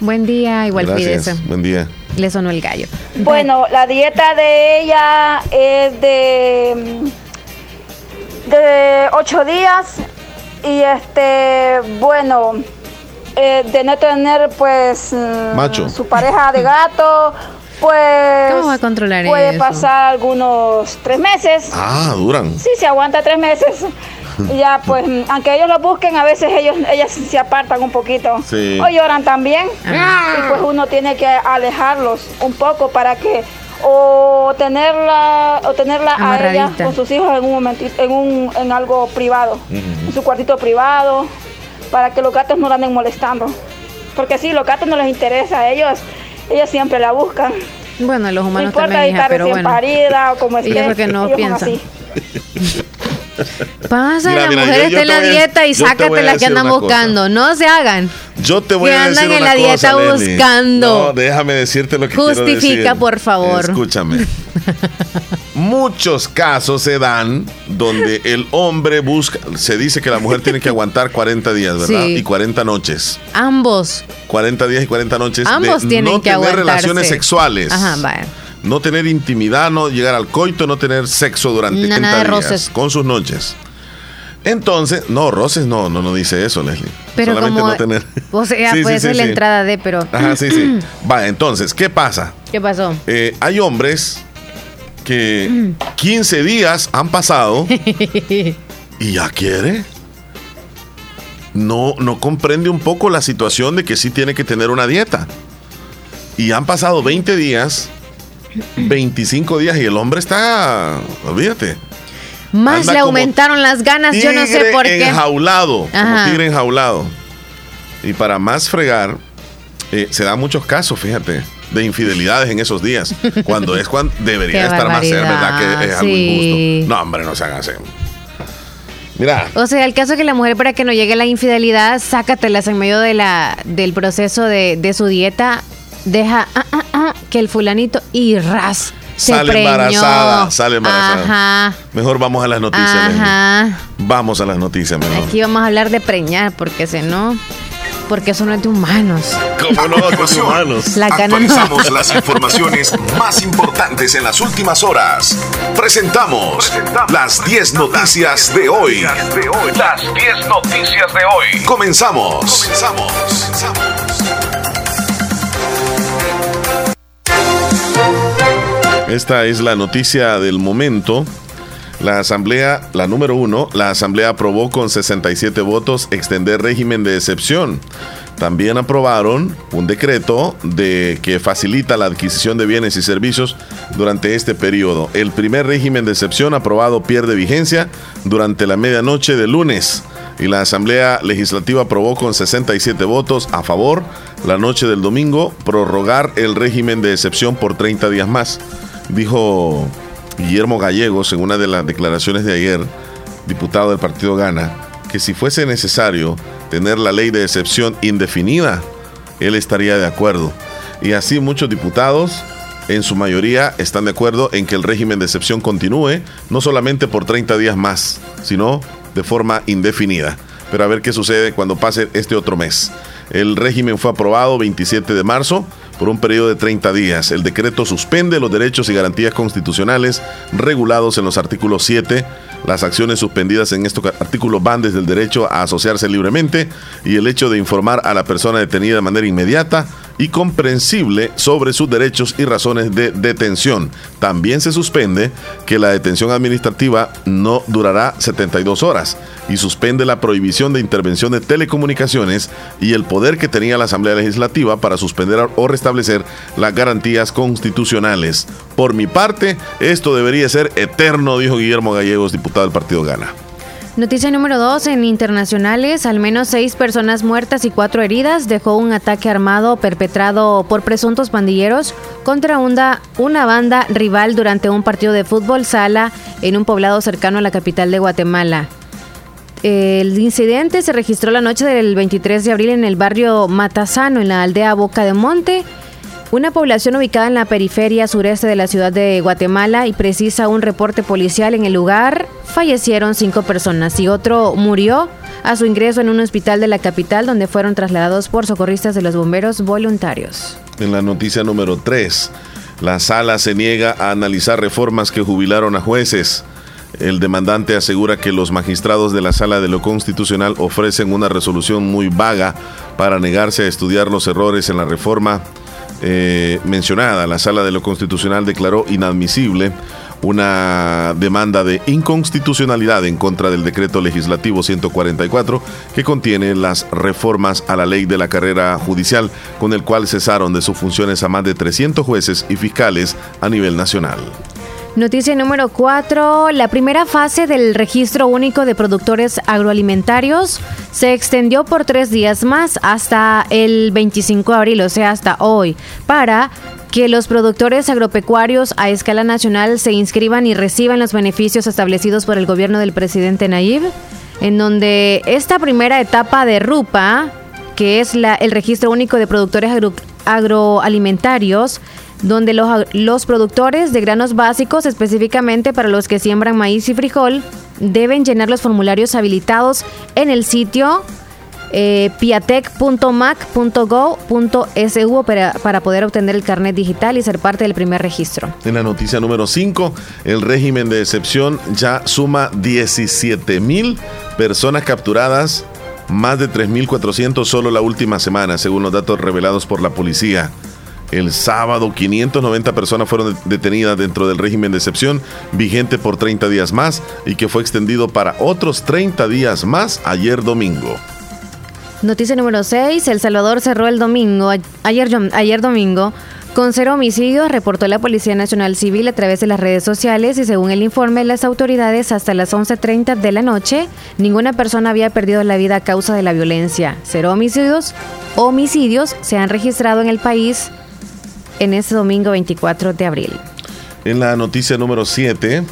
Buen día, igual Gracias. cuídese. Buen día. Le sonó el gallo. Bueno, la dieta de ella es de, de ocho días y este, bueno, eh, de no tener pues mm, Macho. su pareja de gato, pues ¿Cómo va a controlar puede eso? pasar algunos tres meses. Ah, duran. Sí, se aguanta tres meses. Y ya, pues, aunque ellos lo busquen, a veces ellos, ellas se apartan un poquito. Sí. O lloran también. Y pues uno tiene que alejarlos un poco para que o tenerla, o tenerla a ella con sus hijos en un momentito, en un, en algo privado, en su cuartito privado, para que los gatos no la anden molestando. Porque sí, los gatos no les interesa a ellos, ellos siempre la buscan. Bueno, los No humanos importa también, si hija, pero recién bueno. parida o como esté. eso que no piensan. así. Pasa, Mira, la mira, mujer yo- yo está en la dieta y que andan buscando. No se hagan. Yo te voy a decir andan en una la dieta cosa, Leslie. buscando. No, déjame decirte lo que quiero Justifica, decir. por favor. Escúchame. Muchos casos se dan donde el hombre busca, se dice que la mujer tiene que aguantar 40 días, ¿verdad? Sí. Y 40 noches. Ambos. 40 días y 40 noches Ambos de tienen no que tener relaciones sexuales. Ajá, vaya. No tener intimidad, no llegar al coito, no tener sexo durante 30 nada de días roces. con sus noches. Entonces, no, roces no, no, no dice eso, Leslie. Pero Solamente como. no tener. O sea, Sí, puede sí, ser sí, la entrada de, pero. Ajá, sí, sí. Va, entonces, ¿qué pasa? ¿Qué pasó? Eh, hay hombres que 15 días han pasado y ya quiere. No, no comprende un poco la situación de que sí tiene que tener una dieta. Y han pasado 20 días, 25 días y el hombre está, olvídate, Más Anda le aumentaron las ganas, yo no sé por qué. enjaulado, como tigre enjaulado. Y para más fregar, eh, se dan muchos casos, fíjate, de infidelidades en esos días. Cuando es cuando debería estar más cerca, ¿verdad? Que es algo sí. injusto. No, hombre, no se hagan así. Mira, O sea, el caso que la mujer para que no llegue la infidelidad, sácatelas en medio de la, del proceso de, de su dieta, deja ah, ah, ah, que el fulanito y ras se sale preñó. embarazada, sale embarazada. Ajá, Mejor vamos a las noticias. Leslie. ajá. Vamos a las noticias, mejor. Aquí vamos a hablar de preñar, porque si no, porque eso no es de humanos. ¿Cómo no? Con humanos. La cana no. Actualizamos las informaciones más importantes en las últimas horas. Presentamos las 10 noticias de hoy. Las 10 noticias de hoy. Comenzamos. Esta es la noticia del momento. La asamblea, la número uno, la asamblea aprobó con 67 votos extender régimen de excepción. También aprobaron un decreto de que facilita la adquisición de bienes y servicios durante este periodo. El primer régimen de excepción aprobado pierde vigencia durante la medianoche de lunes y la Asamblea Legislativa aprobó con 67 votos a favor la noche del domingo prorrogar el régimen de excepción por 30 días más. Dijo Guillermo Gallegos en una de las declaraciones de ayer, diputado del partido Gana, que si fuese necesario tener la ley de excepción indefinida, él estaría de acuerdo. Y así muchos diputados, en su mayoría, están de acuerdo en que el régimen de excepción continúe, no solamente por 30 días más, sino de forma indefinida. Pero a ver qué sucede cuando pase este otro mes. El régimen fue aprobado 27 de marzo por un periodo de 30 días. El decreto suspende los derechos y garantías constitucionales regulados en los artículos 7. Las acciones suspendidas en estos artículos van desde el derecho a asociarse libremente y el hecho de informar a la persona detenida de manera inmediata y comprensible sobre sus derechos y razones de detención. También se suspende que la detención administrativa no durará 72 horas y suspende la prohibición de intervención de telecomunicaciones y el poder que tenía la Asamblea Legislativa para suspender o restablecer las garantías constitucionales. Por mi parte, esto debería ser eterno, dijo Guillermo Gallegos, diputado del Partido Gana. Noticia número 2. En internacionales, al menos seis personas muertas y cuatro heridas dejó un ataque armado perpetrado por presuntos pandilleros contra una, una banda rival durante un partido de fútbol sala en un poblado cercano a la capital de Guatemala. El incidente se registró la noche del 23 de abril en el barrio Matasano, en la aldea Boca de Monte, una población ubicada en la periferia sureste de la ciudad de Guatemala y precisa un reporte policial en el lugar. Fallecieron cinco personas y otro murió a su ingreso en un hospital de la capital donde fueron trasladados por socorristas de los bomberos voluntarios. En la noticia número 3, la sala se niega a analizar reformas que jubilaron a jueces. El demandante asegura que los magistrados de la Sala de lo Constitucional ofrecen una resolución muy vaga para negarse a estudiar los errores en la reforma eh, mencionada. La Sala de lo Constitucional declaró inadmisible una demanda de inconstitucionalidad en contra del decreto legislativo 144 que contiene las reformas a la ley de la carrera judicial con el cual cesaron de sus funciones a más de 300 jueces y fiscales a nivel nacional. Noticia número 4. La primera fase del registro único de productores agroalimentarios se extendió por tres días más hasta el 25 de abril, o sea, hasta hoy, para que los productores agropecuarios a escala nacional se inscriban y reciban los beneficios establecidos por el gobierno del presidente Nayib, en donde esta primera etapa de RUPA que es el registro único de productores agroalimentarios, donde los, los productores de granos básicos, específicamente para los que siembran maíz y frijol, deben llenar los formularios habilitados en el sitio eh, piatec.mac.go.su para, para poder obtener el carnet digital y ser parte del primer registro. En la noticia número 5, el régimen de excepción ya suma 17 mil personas capturadas, más de 3.400 solo la última semana, según los datos revelados por la policía. El sábado 590 personas fueron detenidas dentro del régimen de excepción vigente por 30 días más y que fue extendido para otros 30 días más ayer domingo. Noticia número 6. El Salvador cerró el domingo, ayer, ayer domingo, con cero homicidios, reportó la Policía Nacional Civil a través de las redes sociales y según el informe de las autoridades, hasta las 11.30 de la noche, ninguna persona había perdido la vida a causa de la violencia. Cero homicidios, homicidios se han registrado en el país en este domingo 24 de abril. En la noticia número 7,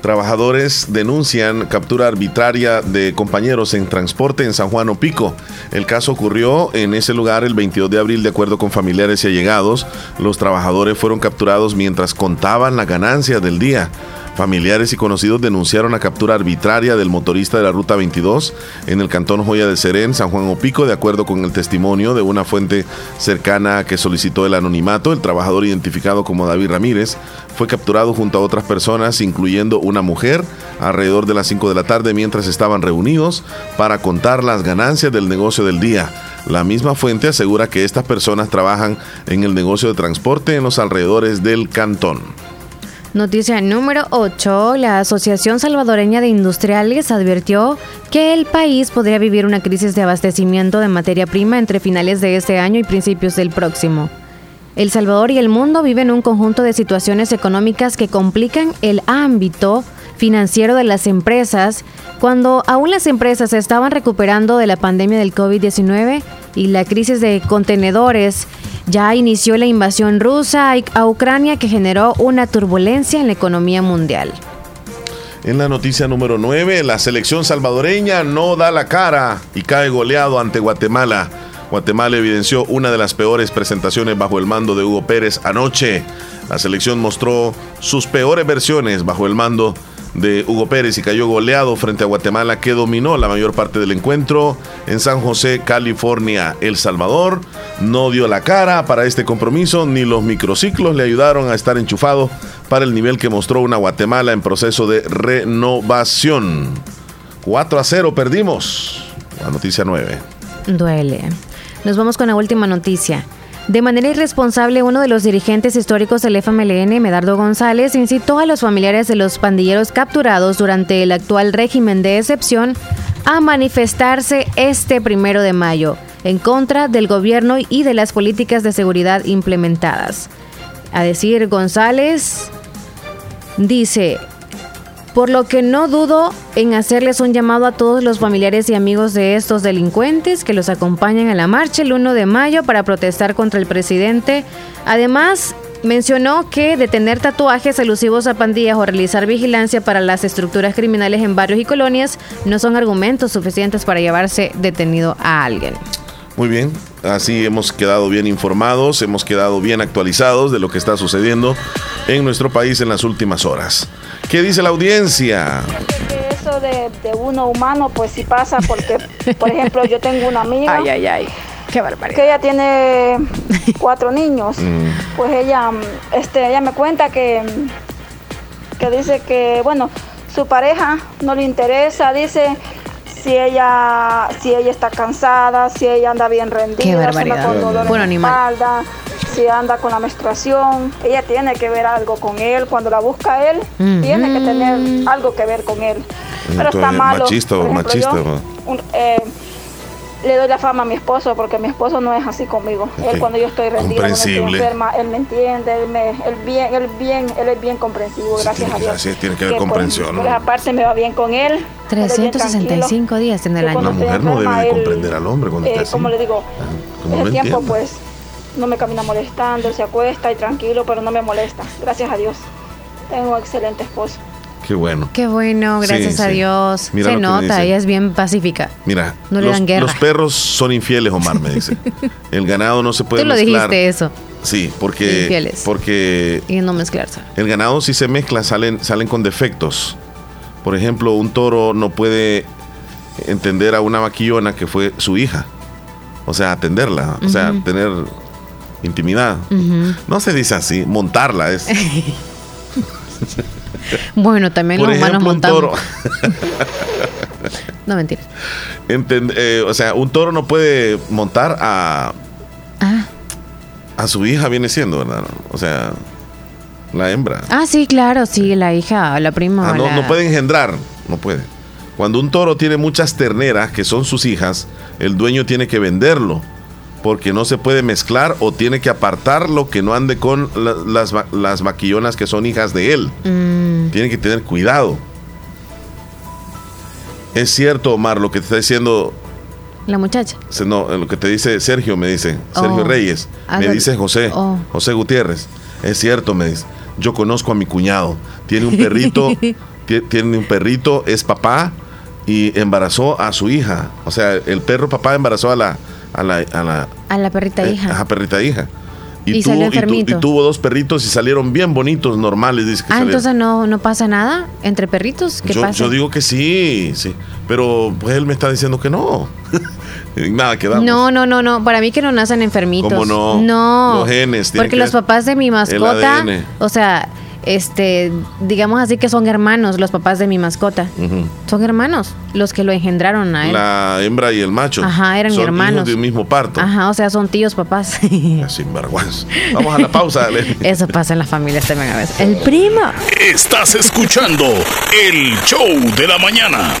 trabajadores denuncian captura arbitraria de compañeros en transporte en San Juan Opico. El caso ocurrió en ese lugar el 22 de abril de acuerdo con familiares y allegados. Los trabajadores fueron capturados mientras contaban la ganancia del día. Familiares y conocidos denunciaron la captura arbitraria del motorista de la Ruta 22 en el cantón Joya de Serén, San Juan Opico, de acuerdo con el testimonio de una fuente cercana que solicitó el anonimato. El trabajador identificado como David Ramírez fue capturado junto a otras personas, incluyendo una mujer, alrededor de las 5 de la tarde mientras estaban reunidos para contar las ganancias del negocio del día. La misma fuente asegura que estas personas trabajan en el negocio de transporte en los alrededores del cantón. Noticia número 8. La Asociación Salvadoreña de Industriales advirtió que el país podría vivir una crisis de abastecimiento de materia prima entre finales de este año y principios del próximo. El Salvador y el mundo viven un conjunto de situaciones económicas que complican el ámbito financiero de las empresas cuando aún las empresas se estaban recuperando de la pandemia del COVID-19 y la crisis de contenedores ya inició la invasión rusa a Ucrania que generó una turbulencia en la economía mundial. En la noticia número 9, la selección salvadoreña no da la cara y cae goleado ante Guatemala. Guatemala evidenció una de las peores presentaciones bajo el mando de Hugo Pérez anoche. La selección mostró sus peores versiones bajo el mando de Hugo Pérez y cayó goleado frente a Guatemala que dominó la mayor parte del encuentro en San José, California. El Salvador no dio la cara para este compromiso ni los microciclos le ayudaron a estar enchufado para el nivel que mostró una Guatemala en proceso de renovación. 4 a 0 perdimos. La noticia 9. Duele. Nos vamos con la última noticia. De manera irresponsable, uno de los dirigentes históricos del FMLN, Medardo González, incitó a los familiares de los pandilleros capturados durante el actual régimen de excepción a manifestarse este primero de mayo en contra del gobierno y de las políticas de seguridad implementadas. A decir González, dice, por lo que no dudo en hacerles un llamado a todos los familiares y amigos de estos delincuentes que los acompañen a la marcha el 1 de mayo para protestar contra el presidente. Además, mencionó que detener tatuajes alusivos a pandillas o realizar vigilancia para las estructuras criminales en barrios y colonias no son argumentos suficientes para llevarse detenido a alguien. Muy bien, así hemos quedado bien informados, hemos quedado bien actualizados de lo que está sucediendo en nuestro país en las últimas horas. ¿Qué dice la audiencia? Eso de, uno humano, pues sí pasa, porque, por ejemplo, yo tengo una amiga. Ay, ay, ay. Qué barbaridad. Que ella tiene cuatro niños. Mm. Pues ella, este, ella me cuenta que, que dice que, bueno, su pareja no le interesa, dice si ella, si ella está cansada, si ella anda bien rendida, Qué barbaridad. con dolor en la espalda, si anda con la menstruación, ella tiene que ver algo con él. Cuando la busca él, tiene que tener algo que ver con él. Pero está malo. Machista o machista. Eh, le doy la fama a mi esposo porque mi esposo no es así conmigo. Él cuando yo estoy rendida, estoy enferma, él me entiende, él, me, él bien, él bien, él es bien comprensivo, gracias a Dios. Así tiene que haber comprensión. Por, aparte me va bien con él. 365 días en el año. Una mujer no debe comprender al hombre cuando eh, está Como le digo, ese tiempo pues no me camina molestando, se acuesta y tranquilo, pero no me molesta. Gracias a Dios. Tengo un excelente esposo. Qué bueno. Qué bueno, gracias Sí, a sí. Dios. Mira Se nota, ella es bien pacífica. Mira, No le los, dan guerra. los perros son infieles, Omar, me dice. El ganado no se puede Tú lo mezclar. dijiste eso. Sí, porque, Infieles. porque Y no mezclarse. el ganado si se mezcla salen, salen con defectos. Por ejemplo, un toro no puede entender a una vaquillona que fue su hija. O sea, atenderla, o sea, tener intimidad. No se dice así, montarla es. Bueno, también Por los humanos ejemplo, un montamos. toro. No, mentira. Enten- eh, o sea, un toro no puede montar a, Ah. a su hija, viene siendo, ¿verdad? O sea, la hembra. Ah, sí, claro, sí, la hija, la prima. Ah, no, la- no puede engendrar, no puede. Cuando un toro tiene muchas terneras, que son sus hijas, el dueño tiene que venderlo, porque no se puede mezclar o tiene que apartarlo que no ande con la- las, las vaquillonas que son hijas de él. Mm, Tiene que tener cuidado. Es cierto, Omar, lo que te está diciendo, la muchacha. no, lo que te dice Sergio, me dice, Sergio Oh. Reyes, Ah, me dice José, oh. José Gutiérrez. Es cierto, me dice. Yo conozco a mi cuñado. Tiene un perrito, tie- tiene un perrito, es papá y embarazó a su hija. O sea, el perro papá embarazó a la, a la, a la A la perrita eh, hija. ajá, perrita hija. Y tuvo, salió tu- y tuvo dos perritos y salieron bien bonitos, normales. Dice que Ah, salieron. entonces no, no pasa nada entre perritos. ¿Qué yo, pasa? yo digo que sí, sí. Pero pues él me está diciendo que no. Nada, quedamos. No, no, no, no. Para mí que no nacen enfermitos. ¿Cómo no? No. Los genes Porque que- los papás de mi mascota, o sea, este, digamos así que son hermanos los papás de mi mascota. Son hermanos los que lo engendraron a él. La hembra y el macho. Ajá, eran son hermanos. hijos de un mismo parto. Ajá, o sea, son tíos papás. Sinvergüenza. Vamos a la pausa, dale. Eso pasa en las familias también a veces. El primo. Estás escuchando el show de la mañana.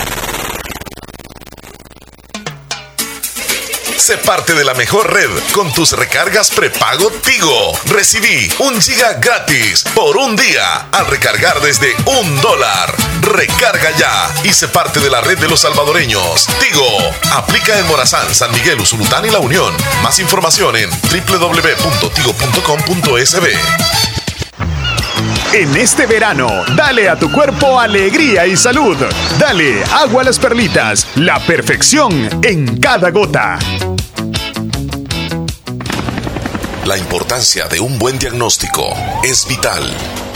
Sé parte de la mejor red con tus recargas prepago Tigo. Recibí un giga gratis por un día al recargar desde un dólar. Recarga ya y sé parte de la red de los salvadoreños. Tigo. Aplica en Morazán, San Miguel, Usulután y La Unión. Más información en www.tigo.com.sb. En este verano, dale a tu cuerpo alegría y salud. Dale agua a las perlitas, la perfección en cada gota. La importancia de un buen diagnóstico es vital.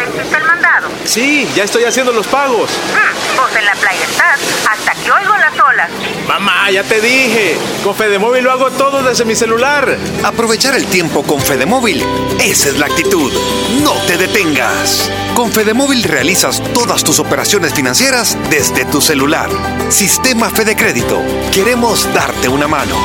¿Ya hiciste el mandado? Sí, ya estoy haciendo los pagos. Mm, vos en la playa estás. Hasta que oigo las olas. Mamá, ya te dije. Con Fedemóvil lo hago todo desde mi celular. Aprovechar el tiempo con Fedemóvil. Esa es la actitud. No te detengas. Con Fedemóvil realizas todas tus operaciones financieras desde tu celular. Sistema Fede Crédito. Queremos darte una mano.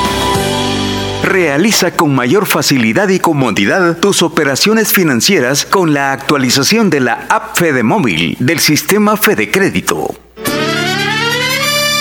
Realiza con mayor facilidad y comodidad tus operaciones financieras con la actualización de la app Fede Móvil del sistema Fede Crédito.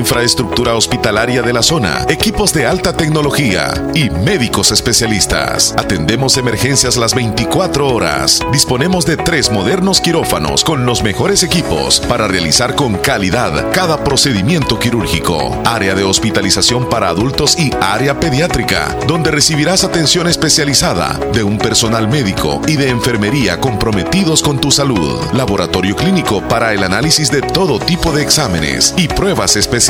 infraestructura hospitalaria de la zona, equipos de alta tecnología y médicos especialistas. Atendemos emergencias las 24 horas. Disponemos de tres modernos quirófanos con los mejores equipos para realizar con calidad cada procedimiento quirúrgico. Área de hospitalización para adultos y área pediátrica, donde recibirás atención especializada de un personal médico y de enfermería comprometidos con tu salud. Laboratorio clínico para el análisis de todo tipo de exámenes y pruebas especiales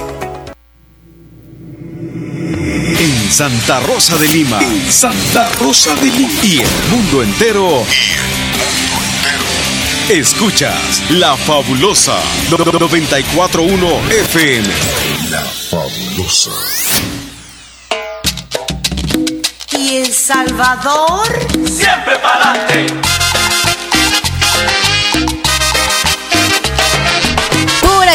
Santa Rosa de Lima. Santa Rosa de Lima. Y el mundo entero. Escuchas La Fabulosa 941 FM. La Fabulosa. ¿Y El Salvador? Siempre para adelante.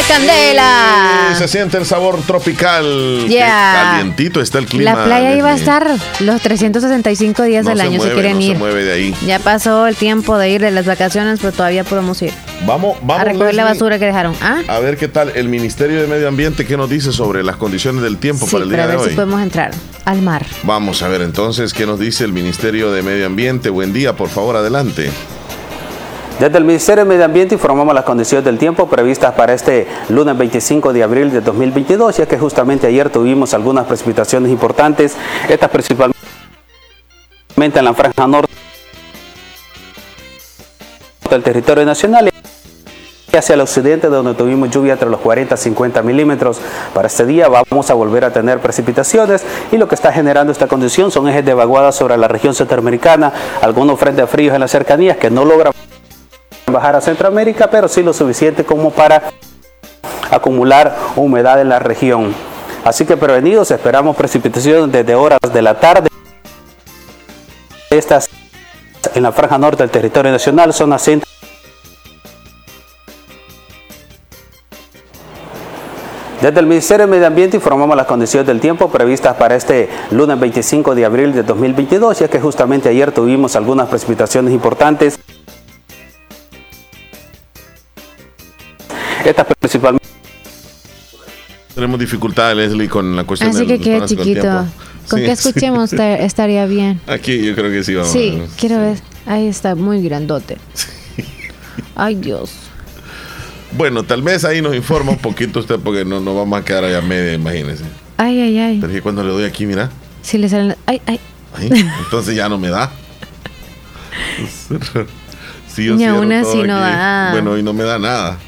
¡Pura candela! Se siente el sabor tropical. Ya. Calientito está el clima. La playa iba a estar los 365 días No del año mueve, si quieren no ir. se mueve de ahí. Ya pasó el tiempo de ir de las vacaciones, pero todavía podemos ir. Vamos, vamos a recoger la basura que dejaron. ¿Ah? A ver qué tal el Ministerio de Medio Ambiente, qué nos dice sobre las condiciones del tiempo Sí, para el para día de ver si hoy. podemos entrar al mar. Vamos a ver entonces qué nos dice el Ministerio de Medio Ambiente. Buen día, por favor, adelante. Desde el Ministerio de Medio Ambiente informamos las condiciones del tiempo previstas para este lunes 25 de abril de 2022, ya que justamente ayer tuvimos algunas precipitaciones importantes, estas principalmente en la franja norte del territorio nacional y hacia el occidente donde tuvimos lluvia entre los 40 y 50 milímetros. Para este día vamos a volver a tener precipitaciones y lo que está generando esta condición son ejes de vaguada sobre la región centroamericana, algunos frentes fríos en las cercanías que no logran bajar a Centroamérica, pero sí lo suficiente como para acumular humedad en la región. Así que prevenidos, esperamos precipitaciones desde horas de la tarde Estas en la franja norte del territorio nacional, zona centro. Desde el Ministerio de Medio Ambiente informamos las condiciones del tiempo previstas para este lunes 25 de abril de 2022, ya que justamente ayer tuvimos algunas precipitaciones importantes. Estas principalmente tenemos dificultades, Leslie, con la cuestión Así que quede chiquito. Con que escuchemos estaría bien. Aquí yo creo que sí vamos. Sí, quiero ver. Ahí está, muy grandote. Ay, Dios. Bueno, tal vez ahí nos informa un poquito usted porque no nos vamos a quedar allá media, imagínese. Ay, ay, ay. Pero es que cuando le doy aquí, mira. Si le salen. Ay, ay. entonces ya no me da. sí, Ni aún así no da. Bueno, y no me da nada.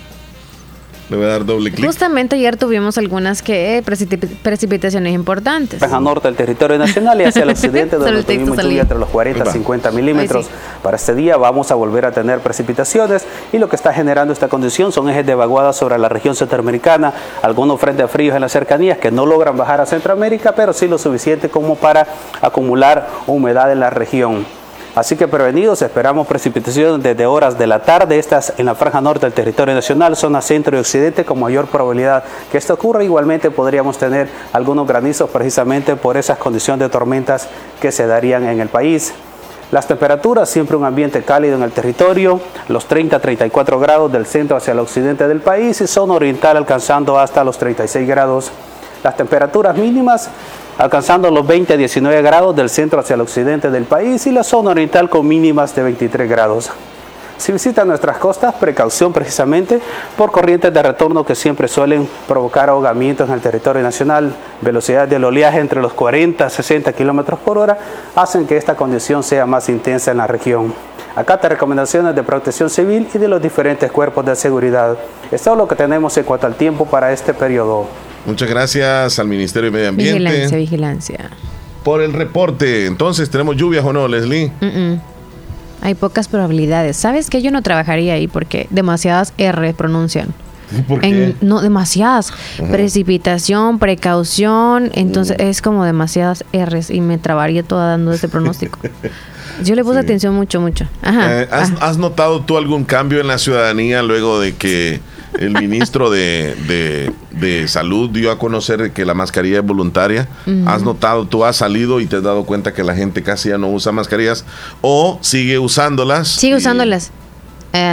Le voy a dar doble clic. Justamente ayer tuvimos algunas que precipitaciones importantes. Al norte del territorio nacional y hacia el occidente donde tuvimos lluvia entre los 40 y 50 milímetros. Para este día vamos a volver a tener precipitaciones y lo que está generando esta condición son ejes de vaguada sobre la región centroamericana, algunos frentes fríos en las cercanías que no logran bajar a Centroamérica, pero sí lo suficiente como para acumular humedad en la región. Así que prevenidos, esperamos precipitaciones desde horas de la tarde, estas en la franja norte del territorio nacional, zona centro y occidente, con mayor probabilidad que esto ocurra. Igualmente podríamos tener algunos granizos precisamente por esas condiciones de tormentas que se darían en el país. Las temperaturas, siempre un ambiente cálido en el territorio, los 30 a 34 grados del centro hacia el occidente del país y zona oriental alcanzando hasta los 36 grados. Las temperaturas mínimas alcanzando los 20 a 19 grados del centro hacia el occidente del país y la zona oriental con mínimas de 23 grados. Si visitan nuestras costas, precaución precisamente por corrientes de retorno que siempre suelen provocar ahogamientos en el territorio nacional. Velocidad del oleaje entre los 40 a 60 kilómetros por hora hacen que esta condición sea más intensa en la región. Acá te recomendaciones de protección civil y de los diferentes cuerpos de seguridad. Esto es lo que tenemos en cuanto al tiempo para este periodo. Muchas gracias al Ministerio de Medio Ambiente. Vigilancia, vigilancia. Por el reporte. Entonces, ¿tenemos lluvias o no, Leslie? Hay pocas probabilidades. ¿Sabes que yo no trabajaría ahí porque demasiadas R pronuncian? ¿Por qué? no, demasiadas. Precipitación, precaución. Entonces es como demasiadas R's y me trabaría toda dando ese pronóstico. Yo le puse atención mucho, mucho. Ajá. Eh, ¿has, ¿Has notado tú algún cambio en la ciudadanía luego de que el ministro de, Salud dio a conocer que la mascarilla es voluntaria. ¿Has notado, tú has salido y te has dado cuenta que la gente casi ya no usa mascarillas o sigue usándolas? Sigue usándolas.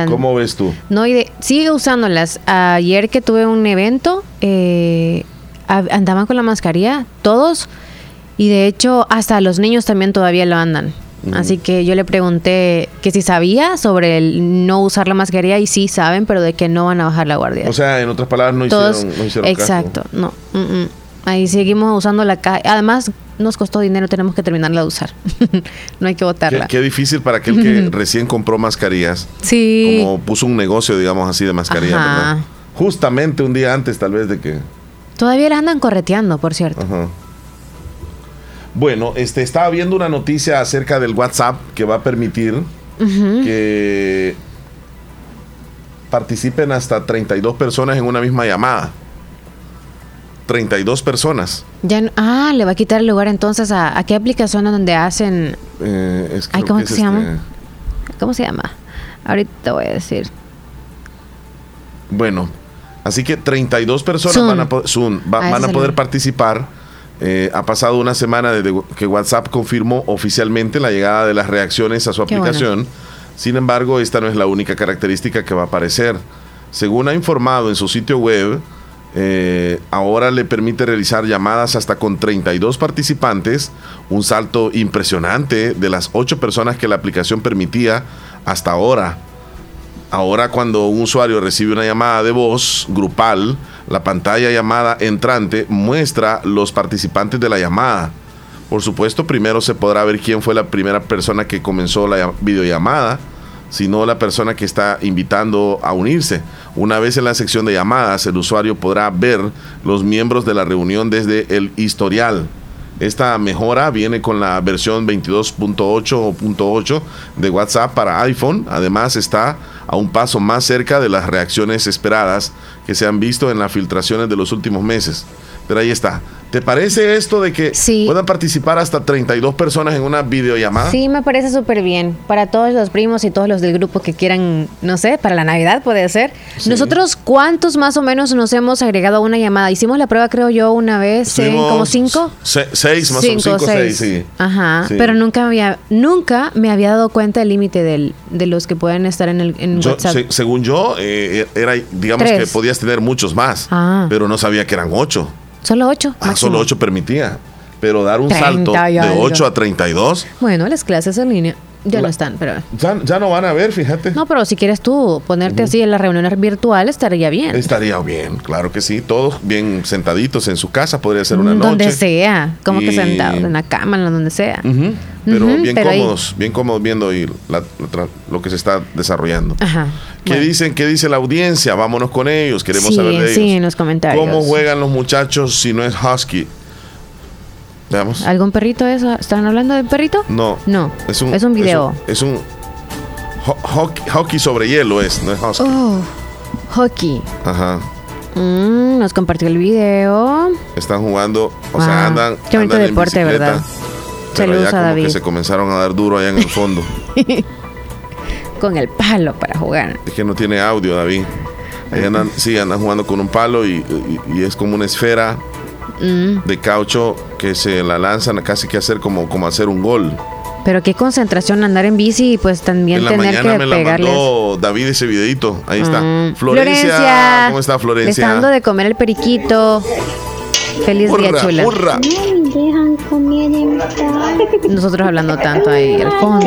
¿Cómo ves tú? No, sigue usándolas. Ayer que tuve un evento, eh, andaban con la mascarilla, todos, y de hecho hasta los niños también todavía lo andan. Así que yo le pregunté que si sabía sobre el no usar la mascarilla y sí saben, pero de que no van a bajar la guardia. O sea, en otras palabras, no hicieron, no hicieron Exacto, no. Ahí seguimos usando la caja. Además, nos costó dinero, tenemos que terminarla de usar. no hay que botarla. Qué, difícil para aquel que recién compró mascarillas. Sí. Como puso un negocio, digamos así, de mascarillas, ¿verdad? Justamente un día antes, tal vez, de que. Todavía las andan correteando, por cierto. Ajá. Bueno, este, estaba viendo una noticia acerca del WhatsApp que va a permitir que participen hasta 32 personas en una misma llamada. 32 personas. Ya ah, le va a quitar el lugar entonces a, qué aplicación donde hacen. Eh, ¿Cómo se llama? Este ¿Cómo se llama? Ahorita voy a decir. Bueno, así que 32 personas van a, ah, van a poder participar eh, ha pasado una semana desde que WhatsApp confirmó oficialmente la llegada de las reacciones a su aplicación. Sin embargo, esta no es la única característica que va a aparecer. Según ha informado en su sitio web, eh, ahora le permite realizar llamadas hasta con 32 participantes, un salto impresionante de las 8 personas que la aplicación permitía hasta ahora. Ahora cuando un usuario recibe una llamada de voz grupal, la pantalla llamada entrante muestra los participantes de la llamada. Por supuesto, primero se podrá ver quién fue la primera persona que comenzó la videollamada, sino la persona que está invitando a unirse. Una vez en la sección de llamadas, el usuario podrá ver los miembros de la reunión desde el historial. Esta mejora viene con la versión 22.8 o .8 de WhatsApp para iPhone. Además está a un paso más cerca de las reacciones esperadas que se han visto en las filtraciones de los últimos meses. Pero ahí está. ¿Te parece esto de que puedan participar hasta 32 personas en una videollamada? Sí, me parece súper bien. Para todos los primos y todos los del grupo que quieran, no sé, para la Navidad puede ser. Nosotros, ¿cuántos más o menos nos hemos agregado a una llamada? Hicimos la prueba, creo yo, una vez, ¿en como cinco? seis, más o menos, cinco, seis. sí. Ajá, pero nunca había, nunca me había dado cuenta del límite de los que pueden estar en el en WhatsApp. según yo, eh, era, digamos que podías tener muchos más, ah. pero no sabía que eran ocho. Solo 8. Ah, solo 8 permitía. Pero dar un salto de 8 a 32. Bueno, las clases en línea ya no están, pero. Ya, no van a ver, fíjate. No, pero si quieres tú ponerte así en las reuniones virtuales, estaría bien. Estaría bien, claro que sí. Todos bien sentaditos en su casa, podría ser una noche. Donde sea, como que sentados, en la cama, en donde sea. Pero bien cómodos, bien cómodos viendo y lo que se está desarrollando. Ajá. ¿Qué dicen? ¿Qué dice la audiencia? Vámonos con ellos, queremos saber de ellos. Sí, en los comentarios. ¿Cómo juegan los muchachos si no es husky? Veamos. ¿Algún perrito eso? ¿Están hablando de perrito? No. No. Es un, es un video. Es un, hockey, sobre hielo, es, no es husky. Oh, hockey. Ajá. Mm, nos compartió el video. Están jugando, o sea, andan. Qué bonito deporte, ¿verdad? Pero ya como que se comenzaron a dar duro allá en el fondo. con el palo para jugar. Es que no tiene audio, David. Ahí andan, sí, andan jugando con un palo y, es como una esfera mm. de caucho que se la lanzan casi que hacer como, como hacer un gol. Pero qué concentración andar en bici y pues también tener que me pegarles. mandó David ese videito. Ahí está. Mm. Florencia, ¿Cómo está Florencia? está dando de comer el periquito. Feliz día, chula. Nosotros hablando tanto ahí al fondo.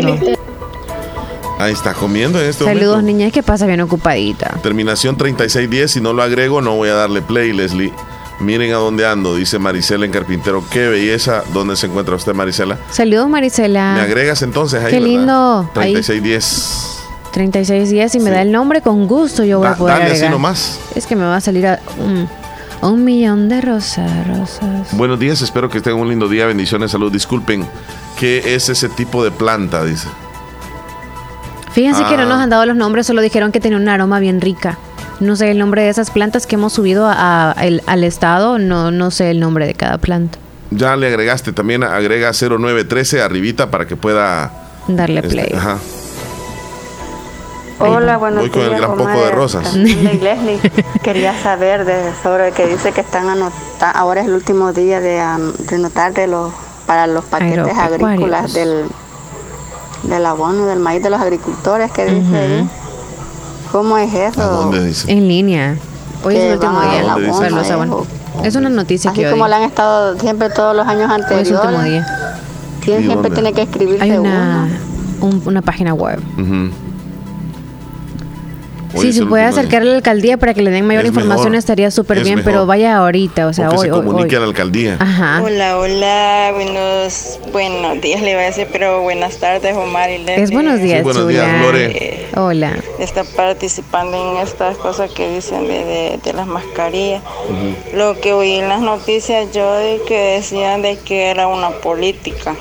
Ahí está comiendo en este Saludos, niñas, ¿qué pasa? Bien ocupadita. Terminación 3610. Si no lo agrego, no voy a darle play, Leslie. Miren a dónde ando, dice Marisela en Carpintero. Qué belleza. ¿Dónde se encuentra usted, Marisela? Saludos, Marisela. Me agregas entonces ahí. Qué lindo. 3610. 3610 y me da el nombre con gusto yo voy a poder dale así nomás. Es que me va a salir a un, millón de rosas, rosas. Buenos días, espero que tengan un lindo día. Bendiciones, salud. Disculpen, ¿qué es ese tipo de planta? Dice. Fíjense que no nos ah. han dado los nombres, solo dijeron que tenía un aroma bien rica. No sé el nombre de esas plantas que hemos subido al estado, no, no sé el nombre de cada planta. Ya le agregaste, también agrega 0913 arribita para que pueda darle este, play. ajá. Hola, buenos Voy con el gran poco de rosas. Leslie, quería saber de, sobre que dice que están anotando, ahora es el último día de, anotar de los, para los paquetes agrícolas del del abono del maíz de los agricultores que dice ahí. ¿Cómo es eso? dónde dice? En línea. Hoy es el último día. Es una noticia Así que como la han estado siempre todos los años anteriores. Hoy es el último día. siempre tiene que escribirse Hay una, una página web sí, si puede acercarle a la alcaldía para que le den mayor información estaría súper bien, pero vaya ahorita, o sea, hoy. se comunique a la alcaldía. Ajá. Hola, hola, buenos, buenos días le voy a decir, pero buenas tardes, Omar y Leslie. Es buenos días, buenos días, Lore. Eh, hola. Está participando en estas cosas que dicen de, de, las mascarillas. Lo que oí en las noticias yo de que decían de que era una política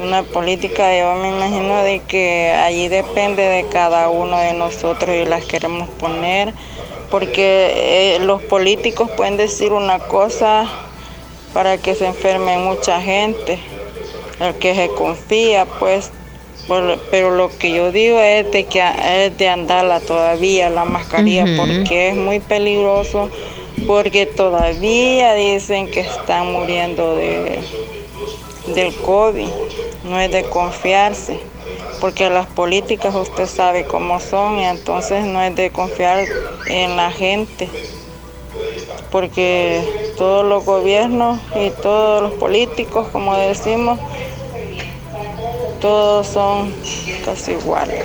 una política, yo me imagino de que allí depende de cada uno de nosotros y las queremos poner, porque eh, los políticos pueden decir una cosa para que se enferme mucha gente, el que se confía, pues, pero lo que yo digo es de que es de andarla todavía la mascarilla, porque es muy peligroso, porque todavía dicen que están muriendo de del COVID no es de confiarse, porque las políticas usted sabe cómo son y entonces no es de confiar en la gente, porque todos los gobiernos y todos los políticos, como decimos, todos son casi iguales.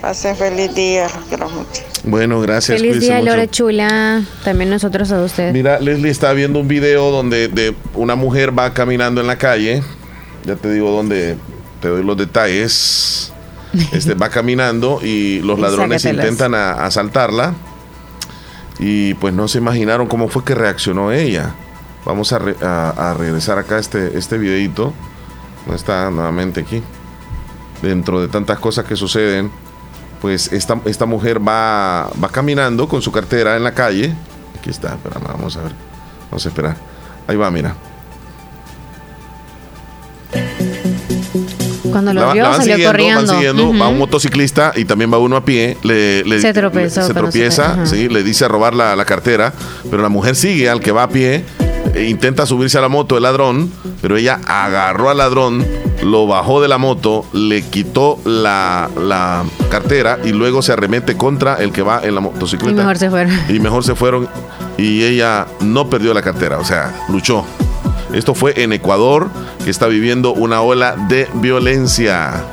Pasen feliz día, los quiero mucho. Bueno, gracias. Feliz día, Lore Chula. También nosotros a usted. Mira, Leslie está viendo un video donde de una mujer va caminando en la calle ya te digo dónde te doy los detalles. Este va caminando y los ladrones intentan asaltarla y pues no se imaginaron cómo fue que reaccionó ella. Vamos a, a, regresar acá este, este videito. No está nuevamente aquí. Dentro de tantas cosas que suceden, pues esta, esta mujer va, va caminando con su cartera en la calle Aquí está, espera, vamos a ver. Vamos a esperar. Ahí va, mira. Cuando lo vio, salió corriendo. Va un motociclista y también va uno a pie. Le, se, tropezó, se tropieza, sí, le dice a robar la, la, cartera, pero la mujer sigue al que va a pie. E intenta subirse a la moto el ladrón, pero ella agarró al ladrón, lo bajó de la moto, le quitó la, la cartera y luego se arremete contra el que va en la motocicleta. Y mejor se fueron. Y mejor se fueron y ella no perdió la cartera, o sea, luchó. Esto fue en Ecuador, que está viviendo una ola de violencia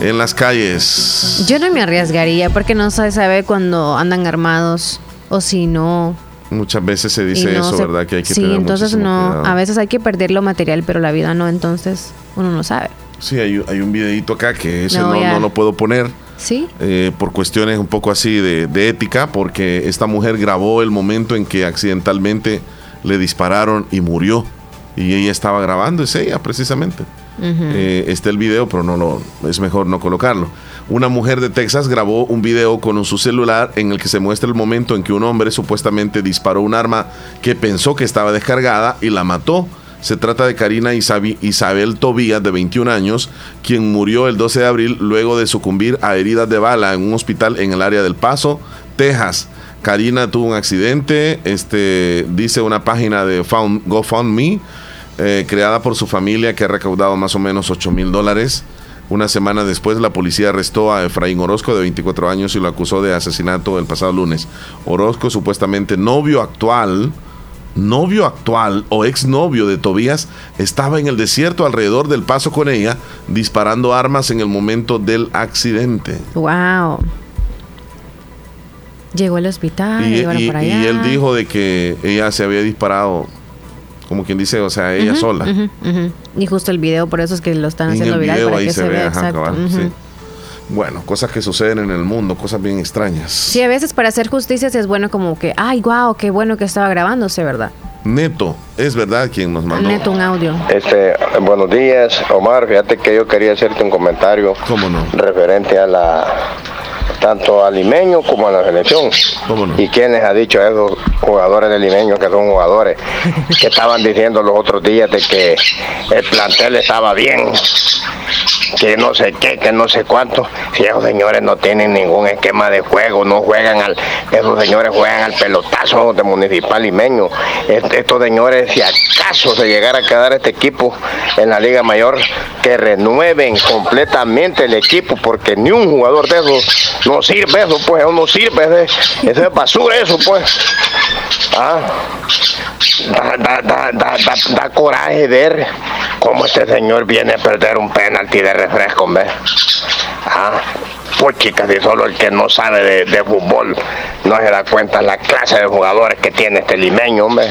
en las calles. Yo no me arriesgaría porque no se sabe cuando andan armados o si no. Muchas veces se dice eso, ¿verdad? Que hay que sí, entonces no. A veces hay que perder lo material, pero la vida no, entonces uno no sabe. Sí, hay, hay un videito acá que ese no, no, lo puedo poner. Sí. Eh, por cuestiones un poco así de, de ética, porque esta mujer grabó el momento en que accidentalmente le dispararon y murió y ella estaba grabando, es ella precisamente. Está el video, pero no lo, es mejor no colocarlo. Una mujer de Texas grabó un video con su celular en el que se muestra el momento en que un hombre supuestamente disparó un arma que pensó que estaba descargada y la mató. Se trata de Karina Isabel Tobías, de 21 años, quien murió el 12 de abril luego de sucumbir a heridas de bala en un hospital en el área del Paso, Texas. Karina tuvo un accidente, este, dice una página de GoFundMe eh, creada por su familia que ha recaudado más o menos 8 mil dólares. Una semana después, la policía arrestó a Efraín Orozco, de 24 años, y lo acusó de asesinato el pasado lunes. Orozco, supuestamente novio actual, novio actual o exnovio de Tobías, estaba en el desierto alrededor del paso con ella, disparando armas en el momento del accidente. ¡Wow! Llegó al hospital, y, y él dijo de que ella se había disparado como quien dice, o sea, ella sola. Y justo el video, por eso es que lo están haciendo viral para que se, vea. Bueno, cosas que suceden en el mundo, cosas bien extrañas. Sí, a veces para hacer justicias es bueno como que, ay, guau, qué bueno que estaba grabándose, ¿verdad? Neto, es verdad quien nos mandó. Neto, un audio. Este, buenos días, Omar. Fíjate que yo quería hacerte un comentario. ¿Cómo no? Referente a la tanto a Limeño como a la selección. ¿Y quién les ha dicho a esos jugadores de Limeño que son jugadores que estaban diciendo los otros días de que el plantel estaba bien, que no sé qué, que no sé cuánto? Si esos señores no tienen ningún esquema de juego, no juegan al, esos señores juegan al pelotazo de Municipal Limeño. Estos señores, si acaso se llegara a quedar este equipo en la Liga Mayor, que renueven completamente el equipo, porque ni un jugador de esos no sirve eso, pues, no sirve, ese, es basura eso, pues. Ah, da, coraje ver cómo este señor viene a perder un penalti de refresco, ¿ves? Ah, pues chicas, y solo el que no sabe de, fútbol no se da cuenta la clase de jugadores que tiene este limeño, hombre.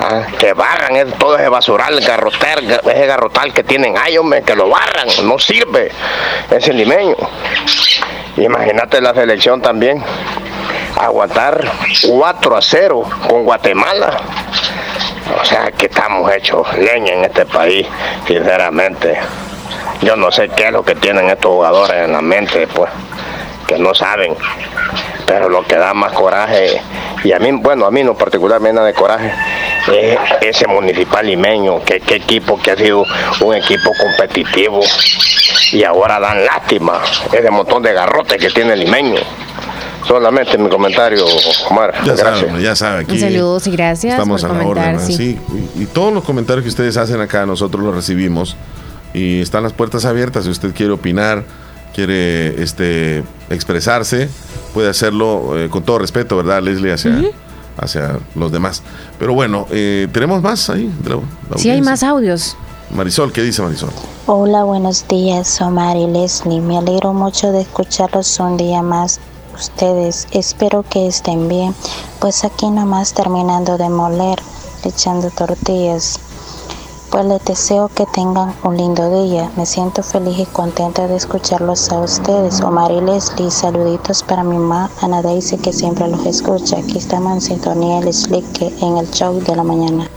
Ah, que barran todo ese basural, garrotal, ese garrotal que tienen ahí, hombre, que lo barran, no sirve ese limeño. Imagínate la selección también. Aguantar 4 a 0 con Guatemala. O sea que estamos hechos leña en este país, sinceramente. Yo no sé qué es lo que tienen estos jugadores en la mente, pues, que no saben. Pero lo que da más coraje, y a mí, bueno, a mí no particularmente de coraje, es ese municipal limeño, que qué equipo que ha sido un equipo competitivo y ahora dan lástima ese montón de garrotes que tiene el limeño. Solamente mi comentario, Omar. Ya gracias. ya sabe, aquí. Saludos y gracias. Estamos a la orden. Sí. Y, todos los comentarios que ustedes hacen acá, nosotros los recibimos. Y están las puertas abiertas. Si usted quiere opinar, quiere este, expresarse, puede hacerlo eh, con todo respeto, ¿verdad, Leslie? Hacia, hacia los demás. Pero bueno, eh, ¿tenemos más ahí? sí, hay más audios. Marisol, ¿qué dice Marisol? Hola, buenos días, Omar y Leslie. Me alegro mucho de escucharlos un día más. Ustedes, espero que estén bien, pues aquí nomás terminando de moler, echando tortillas. Pues les deseo que tengan un lindo día. Me siento feliz y contenta de escucharlos a ustedes. Omar y Leslie, saluditos para mi mamá Ana Daisy que siempre los escucha. Aquí estamos en sintonía Leslie que en el show de la mañana.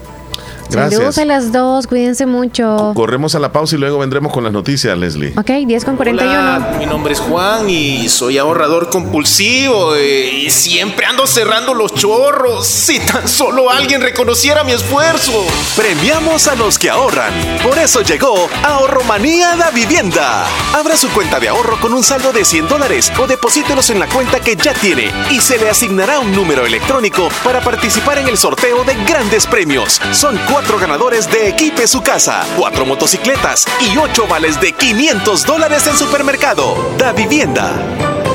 Gracias. Saludos a las dos, cuídense mucho. Corremos a la pausa y luego vendremos con las noticias, Leslie. Ok, 10 con 41. Hola, mi nombre es Juan y soy ahorrador compulsivo eh, y siempre ando cerrando los chorros. Si tan solo alguien reconociera mi esfuerzo. Premiamos a los que ahorran. Por eso llegó Ahorromanía da Vivienda. Abra su cuenta de ahorro con un saldo de 100 dólares o deposítelos en la cuenta que ya tiene y se le asignará un número electrónico para participar en el sorteo de grandes premios. Son cuatro ganadores de Equipe Su Casa, cuatro motocicletas y ocho vales de 500 dólares en supermercado. Da Vivienda.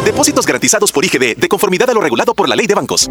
Depósitos garantizados por IGD de conformidad a lo regulado por la ley de bancos.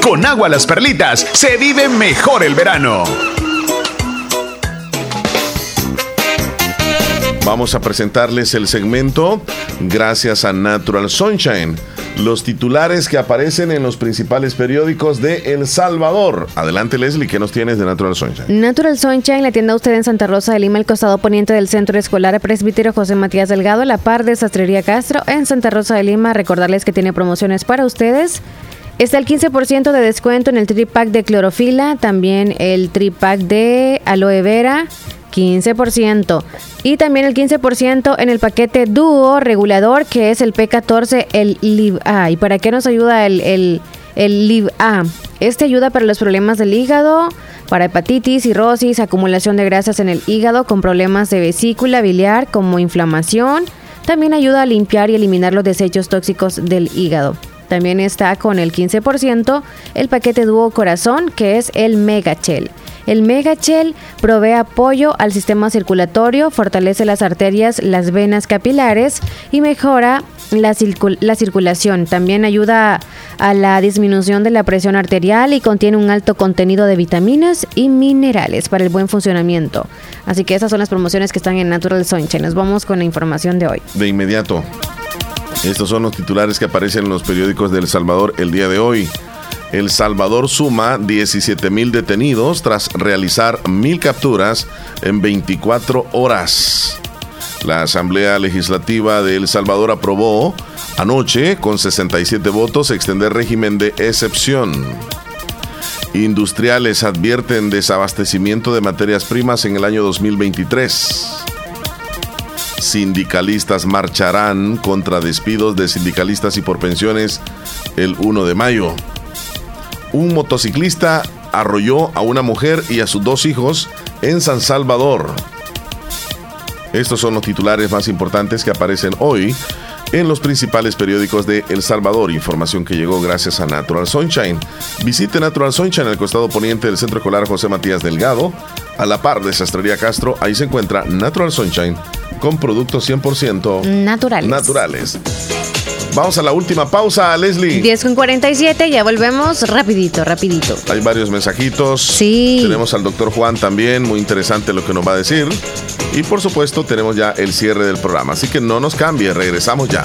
Con agua las perlitas se vive mejor el verano. Vamos a presentarles el segmento gracias a Natural Sunshine. Los titulares que aparecen en los principales periódicos de El Salvador. Adelante Leslie, ¿qué nos tienes de Natural Sunshine? Natural Sunshine, la tienda usted en Santa Rosa de Lima, el costado poniente del Centro Escolar Presbítero José Matías Delgado, la par de Sastrería Castro en Santa Rosa de Lima. Recordarles que tiene promociones para ustedes. Está el 15% de descuento en el tripack de clorofila, también el tripack de aloe vera, 15%. Y también el 15% en el paquete dúo regulador, que es el P14, el LIV A. ¿Y para qué nos ayuda el LIV A? Este ayuda para los problemas del hígado, para hepatitis, cirrosis, acumulación de grasas en el hígado, con problemas de vesícula biliar como inflamación. También ayuda a limpiar y eliminar los desechos tóxicos del hígado. También está con el 15% el paquete dúo corazón, que es el Megachel. El Megachel provee apoyo al sistema circulatorio, fortalece las arterias, las venas capilares y mejora la, la, circulación. También ayuda a la disminución de la presión arterial y contiene un alto contenido de vitaminas y minerales para el buen funcionamiento. Así que esas son las promociones que están en Natural Sunshine. Nos vamos con la información de hoy. De inmediato. Estos son los titulares que aparecen en los periódicos de El Salvador el día de hoy. El Salvador suma 17 mil detenidos tras realizar mil capturas en 24 horas. La Asamblea Legislativa de El Salvador aprobó anoche, con 67 votos, extender régimen de excepción. Industriales advierten desabastecimiento de materias primas en el año 2023. Sindicalistas marcharán contra despidos de sindicalistas y por pensiones el 1 de mayo un motociclista arrolló a una mujer y a sus dos hijos en San Salvador. Estos son los titulares más importantes que aparecen hoy en los principales periódicos de El Salvador. Información que llegó gracias a Natural Sunshine. Visite Natural Sunshine al costado poniente del Centro Escolar José Matías Delgado, a la par de Sastrería Castro. Ahí se encuentra Natural Sunshine con productos 100% naturales. naturales. Vamos a la última pausa, Leslie. 10 con 47, ya volvemos rapidito, rapidito. Hay varios mensajitos. Sí. Tenemos al doctor Juan también, muy interesante lo que nos va a decir. Y por supuesto tenemos ya el cierre del programa, así que no nos cambie, regresamos ya.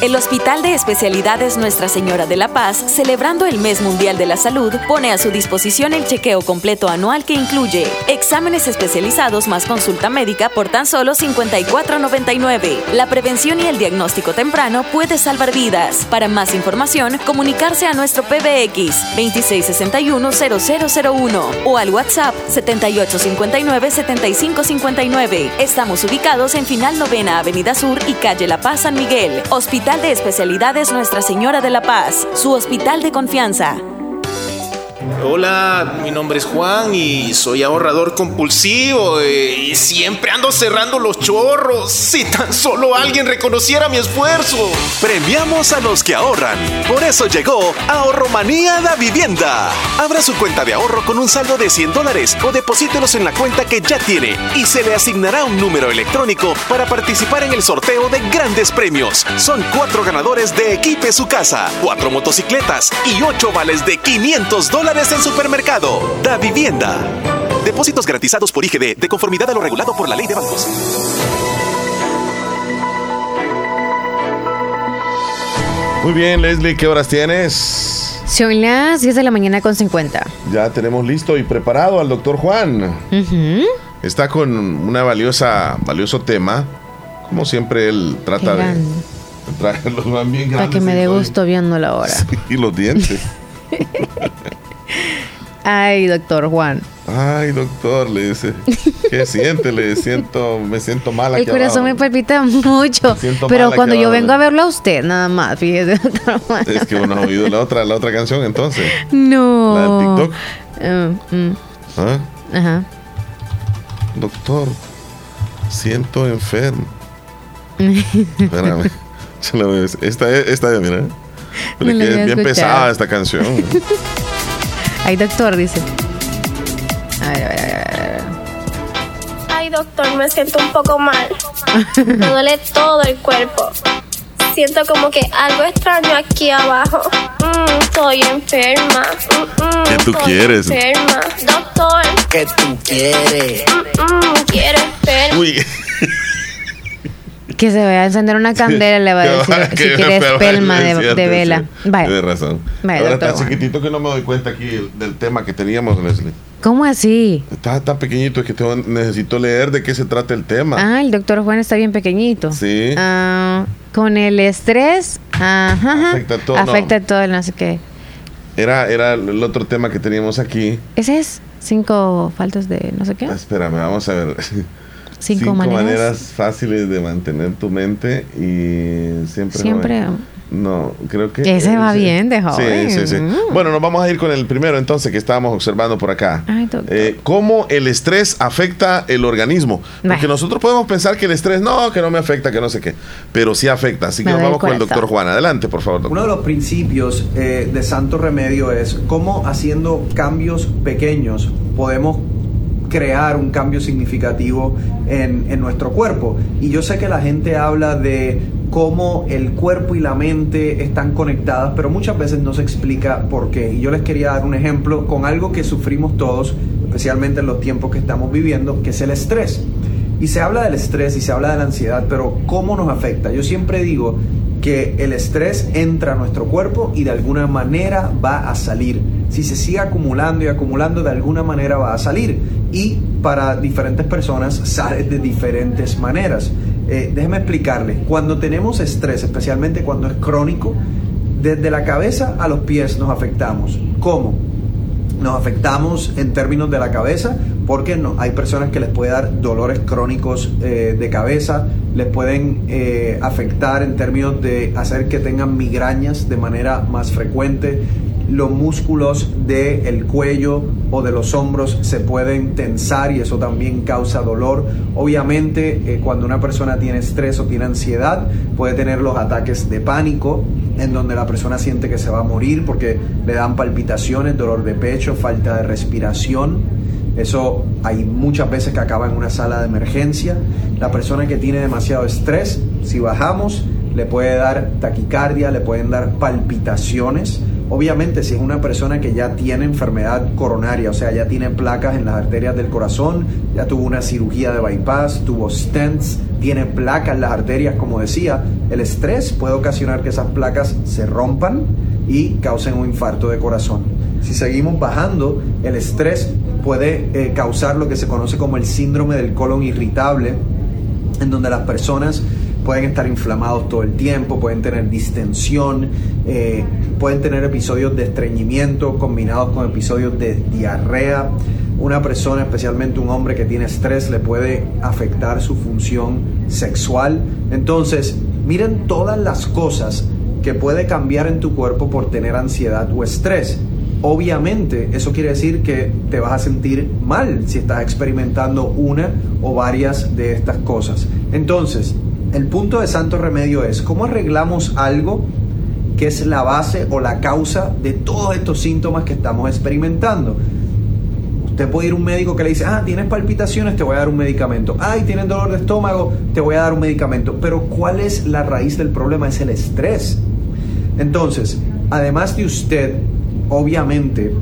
El Hospital de Especialidades Nuestra Señora de la Paz, celebrando el Mes Mundial de la Salud, pone a su disposición el chequeo completo anual que incluye exámenes especializados más consulta médica por tan solo 54.99. La prevención y el diagnóstico temprano puede salvar vidas. Para más información, comunicarse a nuestro PBX 2661-0001 o al WhatsApp 7859-7559. Estamos ubicados en Final Novena Avenida Sur y Calle La Paz San Miguel. Hospital de Especialidades Nuestra Señora de la Paz, su hospital de confianza. Hola, mi nombre es Juan y soy ahorrador compulsivo eh, y siempre ando cerrando los chorros. Si tan solo alguien reconociera mi esfuerzo. Premiamos a los que ahorran. Por eso llegó Ahorromanía da Vivienda. Abra su cuenta de ahorro con un saldo de 100 dólares o deposítelos en la cuenta que ya tiene y se le asignará un número electrónico para participar en el sorteo de grandes premios. Son cuatro ganadores de Equipe Su Casa, cuatro motocicletas y ocho vales de 500 dólares en supermercado. Da Vivienda. Depósitos garantizados por IGD de conformidad a lo regulado por la ley de bancos. Muy bien, Leslie, ¿qué horas tienes? Son las 10 de la mañana con 50. Ya tenemos listo y preparado al doctor Juan. está con una valiosa, valioso tema. Como siempre, él trata de traerlos bien grandes. Para que me dé gusto viendo la hora. y los dientes. Ay, doctor Juan. Ay, doctor, le dice. ¿Qué siente? Le siento, me siento mal El corazón me palpita mucho. Pero cuando yo vengo a verlo a usted, nada más, fíjese, doctor Juan. Es que uno ha oído la otra, la otra canción entonces. No. La del TikTok. Uh, mm. ¿Ah? Ajá. Doctor, siento enfermo. Espérame. Esta, esta, mira. Pero es bien pesada esta canción. Ay, doctor, dice. Ay, doctor, me siento un poco mal. Me duele todo el cuerpo. Siento como que algo extraño aquí abajo. Mm, estoy enferma. Mm, mm, ¿Qué tú quieres? Enferma. Doctor. ¿Qué tú quieres? Quiero enferma. Uy. Que se vaya a encender una candela, le va a decir si quiere espelma de, de, vela. Vaya. Tiene razón. Vaya, Ahora está chiquitito que no me doy cuenta aquí del tema que teníamos, Leslie. ¿Cómo así? Está tan pequeñito que necesito leer de qué se trata el tema. Ah, el doctor Juan está bien pequeñito. Sí. Ah, con el estrés, ajá, afecta todo. Afecta todo, no sé qué. Era, era el otro tema que teníamos aquí. Ese es cinco faltas de no sé qué. Espérame, vamos a ver. Cinco, maneras. fáciles de mantener tu mente y siempre... Siempre... No, creo que... Ese va bien de joven. Sí, sí, sí. Mm. Bueno, nos vamos a ir con el primero entonces que estábamos observando por acá. Ay, eh, ¿Cómo el estrés afecta el organismo? Porque nosotros podemos pensar que el estrés no, que no me afecta, que no sé qué, pero sí afecta. Así que vamos con el doctor Juan. Adelante, por favor. Uno de los principios eh, de Santo Remedio es cómo haciendo cambios pequeños podemos crear un cambio significativo en, en, nuestro cuerpo. Y yo sé que la gente habla de cómo el cuerpo y la mente están conectadas, pero muchas veces no se explica por qué. Y yo les quería dar un ejemplo con algo que sufrimos todos, especialmente en los tiempos que estamos viviendo, que es el estrés. Y se habla del estrés y se habla de la ansiedad, pero ¿cómo nos afecta? Yo siempre digo que el estrés entra a nuestro cuerpo y de alguna manera va a salir. Si se sigue acumulando y acumulando, de alguna manera va a salir y para diferentes personas sale de diferentes maneras. Eh, déjeme explicarle, cuando tenemos estrés, especialmente cuando es crónico, desde la cabeza a los pies nos afectamos. ¿Cómo? Nos afectamos en términos de la cabeza porque no, hay personas que les puede dar dolores crónicos eh, de cabeza, les pueden eh, afectar en términos de hacer que tengan migrañas de manera más frecuente, los músculos del cuello o de los hombros se pueden tensar y eso también causa dolor. Obviamente eh, cuando una persona tiene estrés o tiene ansiedad puede tener los ataques de pánico en donde la persona siente que se va a morir porque le dan palpitaciones, dolor de pecho, falta de respiración. Eso hay muchas veces que acaba en una sala de emergencia. La persona que tiene demasiado estrés, si bajamos, le puede dar taquicardia, le pueden dar palpitaciones Obviamente, si es una persona que ya tiene enfermedad coronaria, o sea, ya tiene placas en las arterias del corazón, ya tuvo una cirugía de bypass, tuvo stents, tiene placas en las arterias, como decía, el estrés puede ocasionar que esas placas se rompan y causen un infarto de corazón. Si seguimos bajando, el estrés puede eh, causar lo que se conoce como el síndrome del colon irritable, en donde las personas pueden estar inflamados todo el tiempo, pueden tener distensión, eh, pueden tener episodios de estreñimiento combinados con episodios de diarrea. Una persona, especialmente un hombre que tiene estrés, le puede afectar su función sexual. Entonces, miren todas las cosas que puede cambiar en tu cuerpo por tener ansiedad o estrés. Obviamente, eso quiere decir que te vas a sentir mal si estás experimentando una o varias de estas cosas. Entonces, el punto de santo remedio es cómo arreglamos algo que es la base o la causa de todos estos síntomas que estamos experimentando. Usted puede ir a un médico que le dice, ah, tienes palpitaciones, te voy a dar un medicamento. Ay, tienes dolor de estómago, te voy a dar un medicamento. Pero ¿cuál es la raíz del problema? Es el estrés. Entonces, además de usted, obviamente,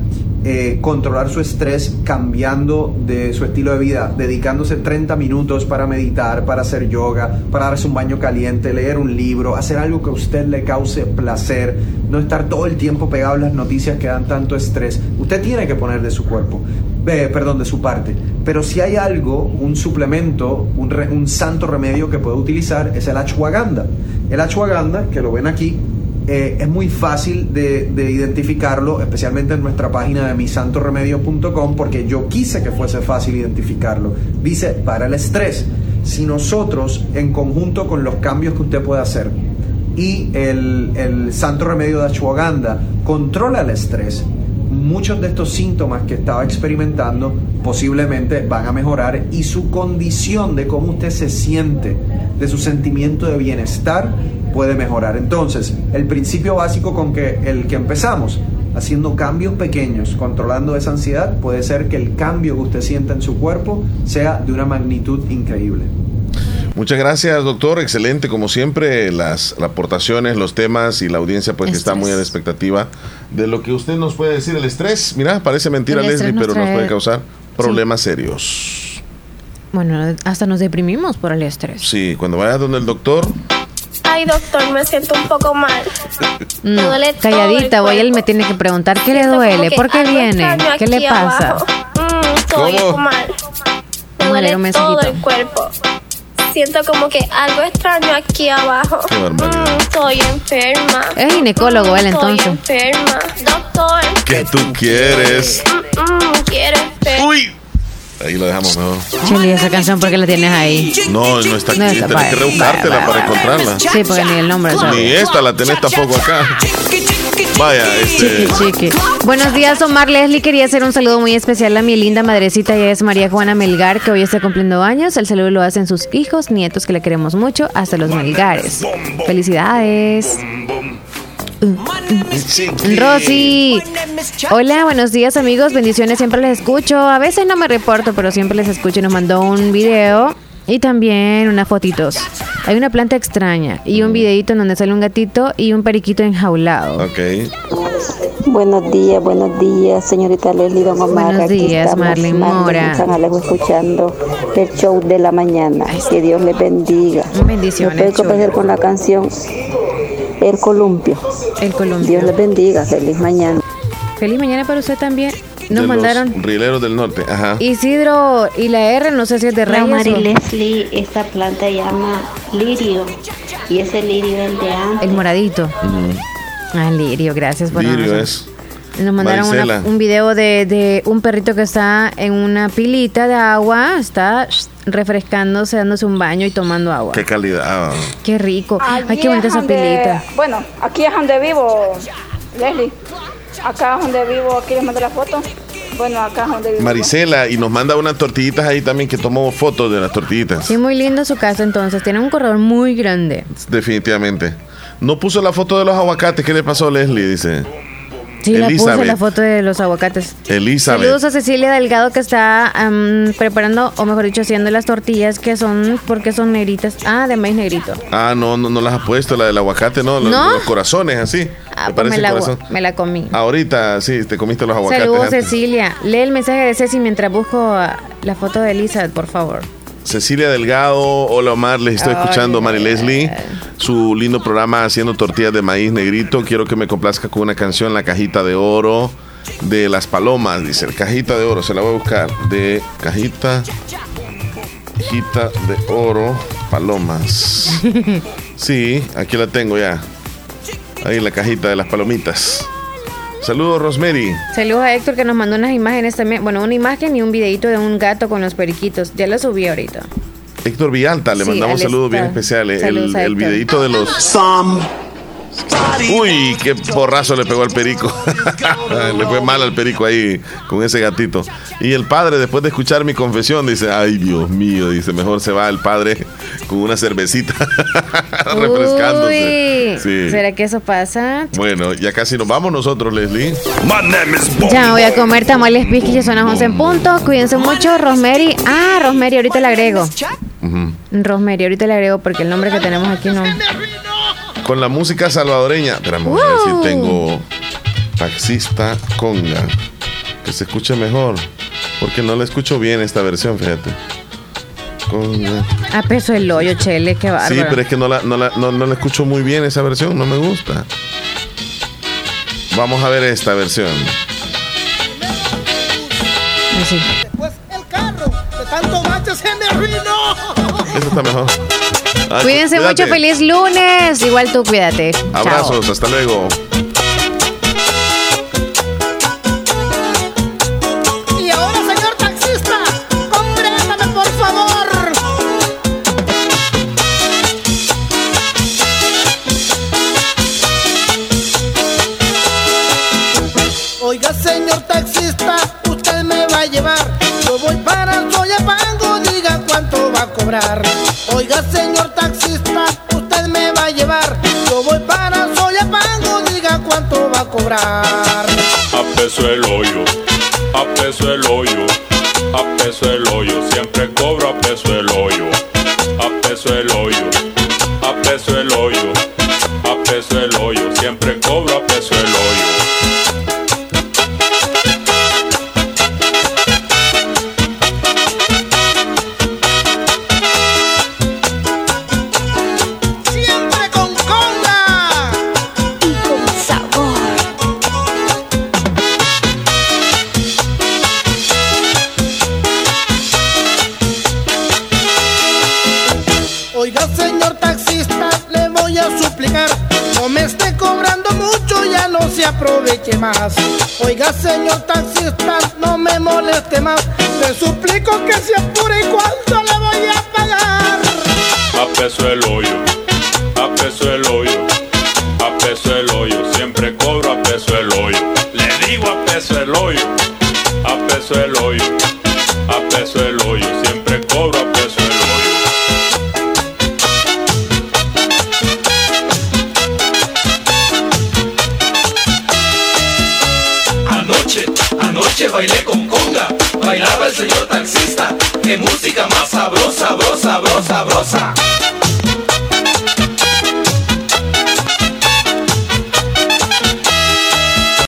eh, controlar su estrés cambiando de su estilo de vida, dedicándose 30 minutos para meditar, para hacer yoga, para darse un baño caliente, leer un libro, hacer algo que a usted le cause placer, no estar todo el tiempo pegado a las noticias que dan tanto estrés. Usted tiene que poner de su cuerpo. eh, perdón, de su parte. Pero si hay algo, un suplemento, un, santo remedio que puede utilizar es el ashwagandha. El ashwagandha, que lo ven aquí, eh, es muy fácil de, de, identificarlo, especialmente en nuestra página de misantoremedio.com, porque yo quise que fuese fácil identificarlo. Dice, para el estrés, si nosotros, en conjunto con los cambios que usted puede hacer, y el, el santo remedio de ashwagandha controla el estrés, muchos de estos síntomas que estaba experimentando posiblemente van a mejorar y su condición de cómo usted se siente, de su sentimiento de bienestar, puede mejorar. Entonces, el principio básico con que el que empezamos, haciendo cambios pequeños, controlando esa ansiedad, puede ser que el cambio que usted sienta en su cuerpo sea de una magnitud increíble. Muchas gracias, doctor. Excelente, como siempre, las, aportaciones, los temas y la audiencia, pues que está muy a la expectativa de lo que usted nos puede decir. El estrés, mira, parece mentira, Leslie, pero nos puede causar problemas serios. Bueno, hasta nos deprimimos por el estrés. Sí, cuando vaya donde el doctor. Ay, doctor, me siento un poco mal. me duele calladita, voy, él me tiene que preguntar qué le duele, por qué viene, qué le pasa. Mm, estoy ¿Cómo? mal. Me duele todo el cuerpo siento como que algo extraño aquí abajo. Mm, estoy enferma. Es ginecólogo él entonces. Estoy enferma. Doctor. ¿Qué tú quieres? Mm, mm, ¿Quieres Uy. Ahí lo dejamos mejor. Chile, esa canción, ¿por qué la tienes ahí? No, no está aquí. No está, Tienes que rebuscártela para encontrarla. Sí, porque ni el nombre. Ni esta la tenés tampoco acá. Vaya, este. Chiqui, Buenos días, Omar Leslie. Quería hacer un saludo muy especial a mi linda madrecita, ella es María Juana Melgar, que hoy está cumpliendo años. El saludo lo hacen sus hijos, nietos, que le queremos mucho, hasta los Melgares. Felicidades. Rosy. Hola, buenos días amigos, bendiciones, siempre les escucho. A veces no me reporto, pero siempre les escucho y nos mandó un video y también unas fotitos. Hay una planta extraña y un videito en donde sale un gatito y un periquito enjaulado. Ok. Buenos días, buenos días, señorita Leslie Don Omar. Buenos días, Marlene Mora. escuchando el show de la mañana. Que Dios les bendiga. Bendiciones. Puedo complacer con la canción El Columpio. El Columpio. Dios les bendiga. Feliz mañana. Feliz mañana para usted también. Nos mandaron. Los rileros del norte, ajá. Isidro y la R, no sé si es de Reyes. No, Mari Leslie, esta planta llama lirio. Y ese lirio es el de antes. El moradito. Ah, lirio, gracias por Lirio es. Nos mandaron un video de, de, un perrito que está en una pilita de agua, está refrescándose, dándose un baño y tomando agua. Qué calidad. Qué rico. Ay, qué bonita esa pilita. Bueno, aquí es donde vivo, Leslie. Acá es donde vivo, aquí les mando la foto. Bueno, acá es donde vivo. Marisela, y nos manda unas tortillitas ahí también que tomó fotos de las tortillitas. Sí, muy lindo su casa entonces. Tiene un corredor muy grande. Definitivamente. No puso la foto de los aguacates. ¿Qué le pasó a Leslie? Dice. Sí, la puse la foto de los aguacates. Elizabeth. Saludos a Cecilia Delgado que está preparando, o mejor dicho, haciendo las tortillas que son, porque son negritas. Ah, de maíz negrito. Ah, no, no, no las has puesto, la del aguacate, no, los, los corazones, así. Ah, pues me, la, me la comí. Ahorita, sí, te comiste los aguacates. Saludos, Cecilia. Lee el mensaje de Ceci mientras busco la foto de Elizabeth, por favor. Cecilia Delgado, hola Omar, les estoy escuchando, Mari Leslie, su lindo programa haciendo tortillas de maíz negrito. Quiero que me complazca con una canción, La Cajita de Oro de las Palomas, dice, Cajita de Oro, se la voy a buscar, de Cajita, Cajita de Oro, Palomas. Sí, aquí la tengo ya. Ahí la cajita de las palomitas. Saludos, Rosemary. Saludos a Héctor que nos mandó unas imágenes también. Bueno, una imagen y un videito de un gato con los periquitos. Ya lo subí ahorita. Héctor Villalta, le mandamos saludos bien especiales. el, el videito de los. Uy, qué porrazo le pegó al perico. le fue mal al perico ahí con ese gatito. Y el padre, después de escuchar mi confesión, dice, ay Dios mío, dice, mejor se va el padre con una cervecita refrescándose. ¿Será que eso pasa? Bueno, ya casi nos vamos nosotros, Leslie. Ya voy a comer tamales pisquis, ya son las 11 en punto. Cuídense mucho, Rosemary. Ah, Rosemary, ahorita le agrego. Rosemary, ahorita le agrego porque el nombre que tenemos aquí no con la música salvadoreña. Espérame, a ver si tengo taxista conga. Que se escuche mejor. Porque no la escucho bien esta versión, fíjate. Conga. Ah, peso el hoyo, Chele, qué bárbaro. Sí, pero es que no la, no, la, no, no la escucho muy bien esa versión, no me gusta. Vamos a ver esta versión. Así. Después el carro de tanto se me arruinó. Eso está mejor. Ah, Cuídense mucho, feliz lunes. Igual tú cuídate. Abrazos, hasta luego. peso el hoyo, a peso el hoyo.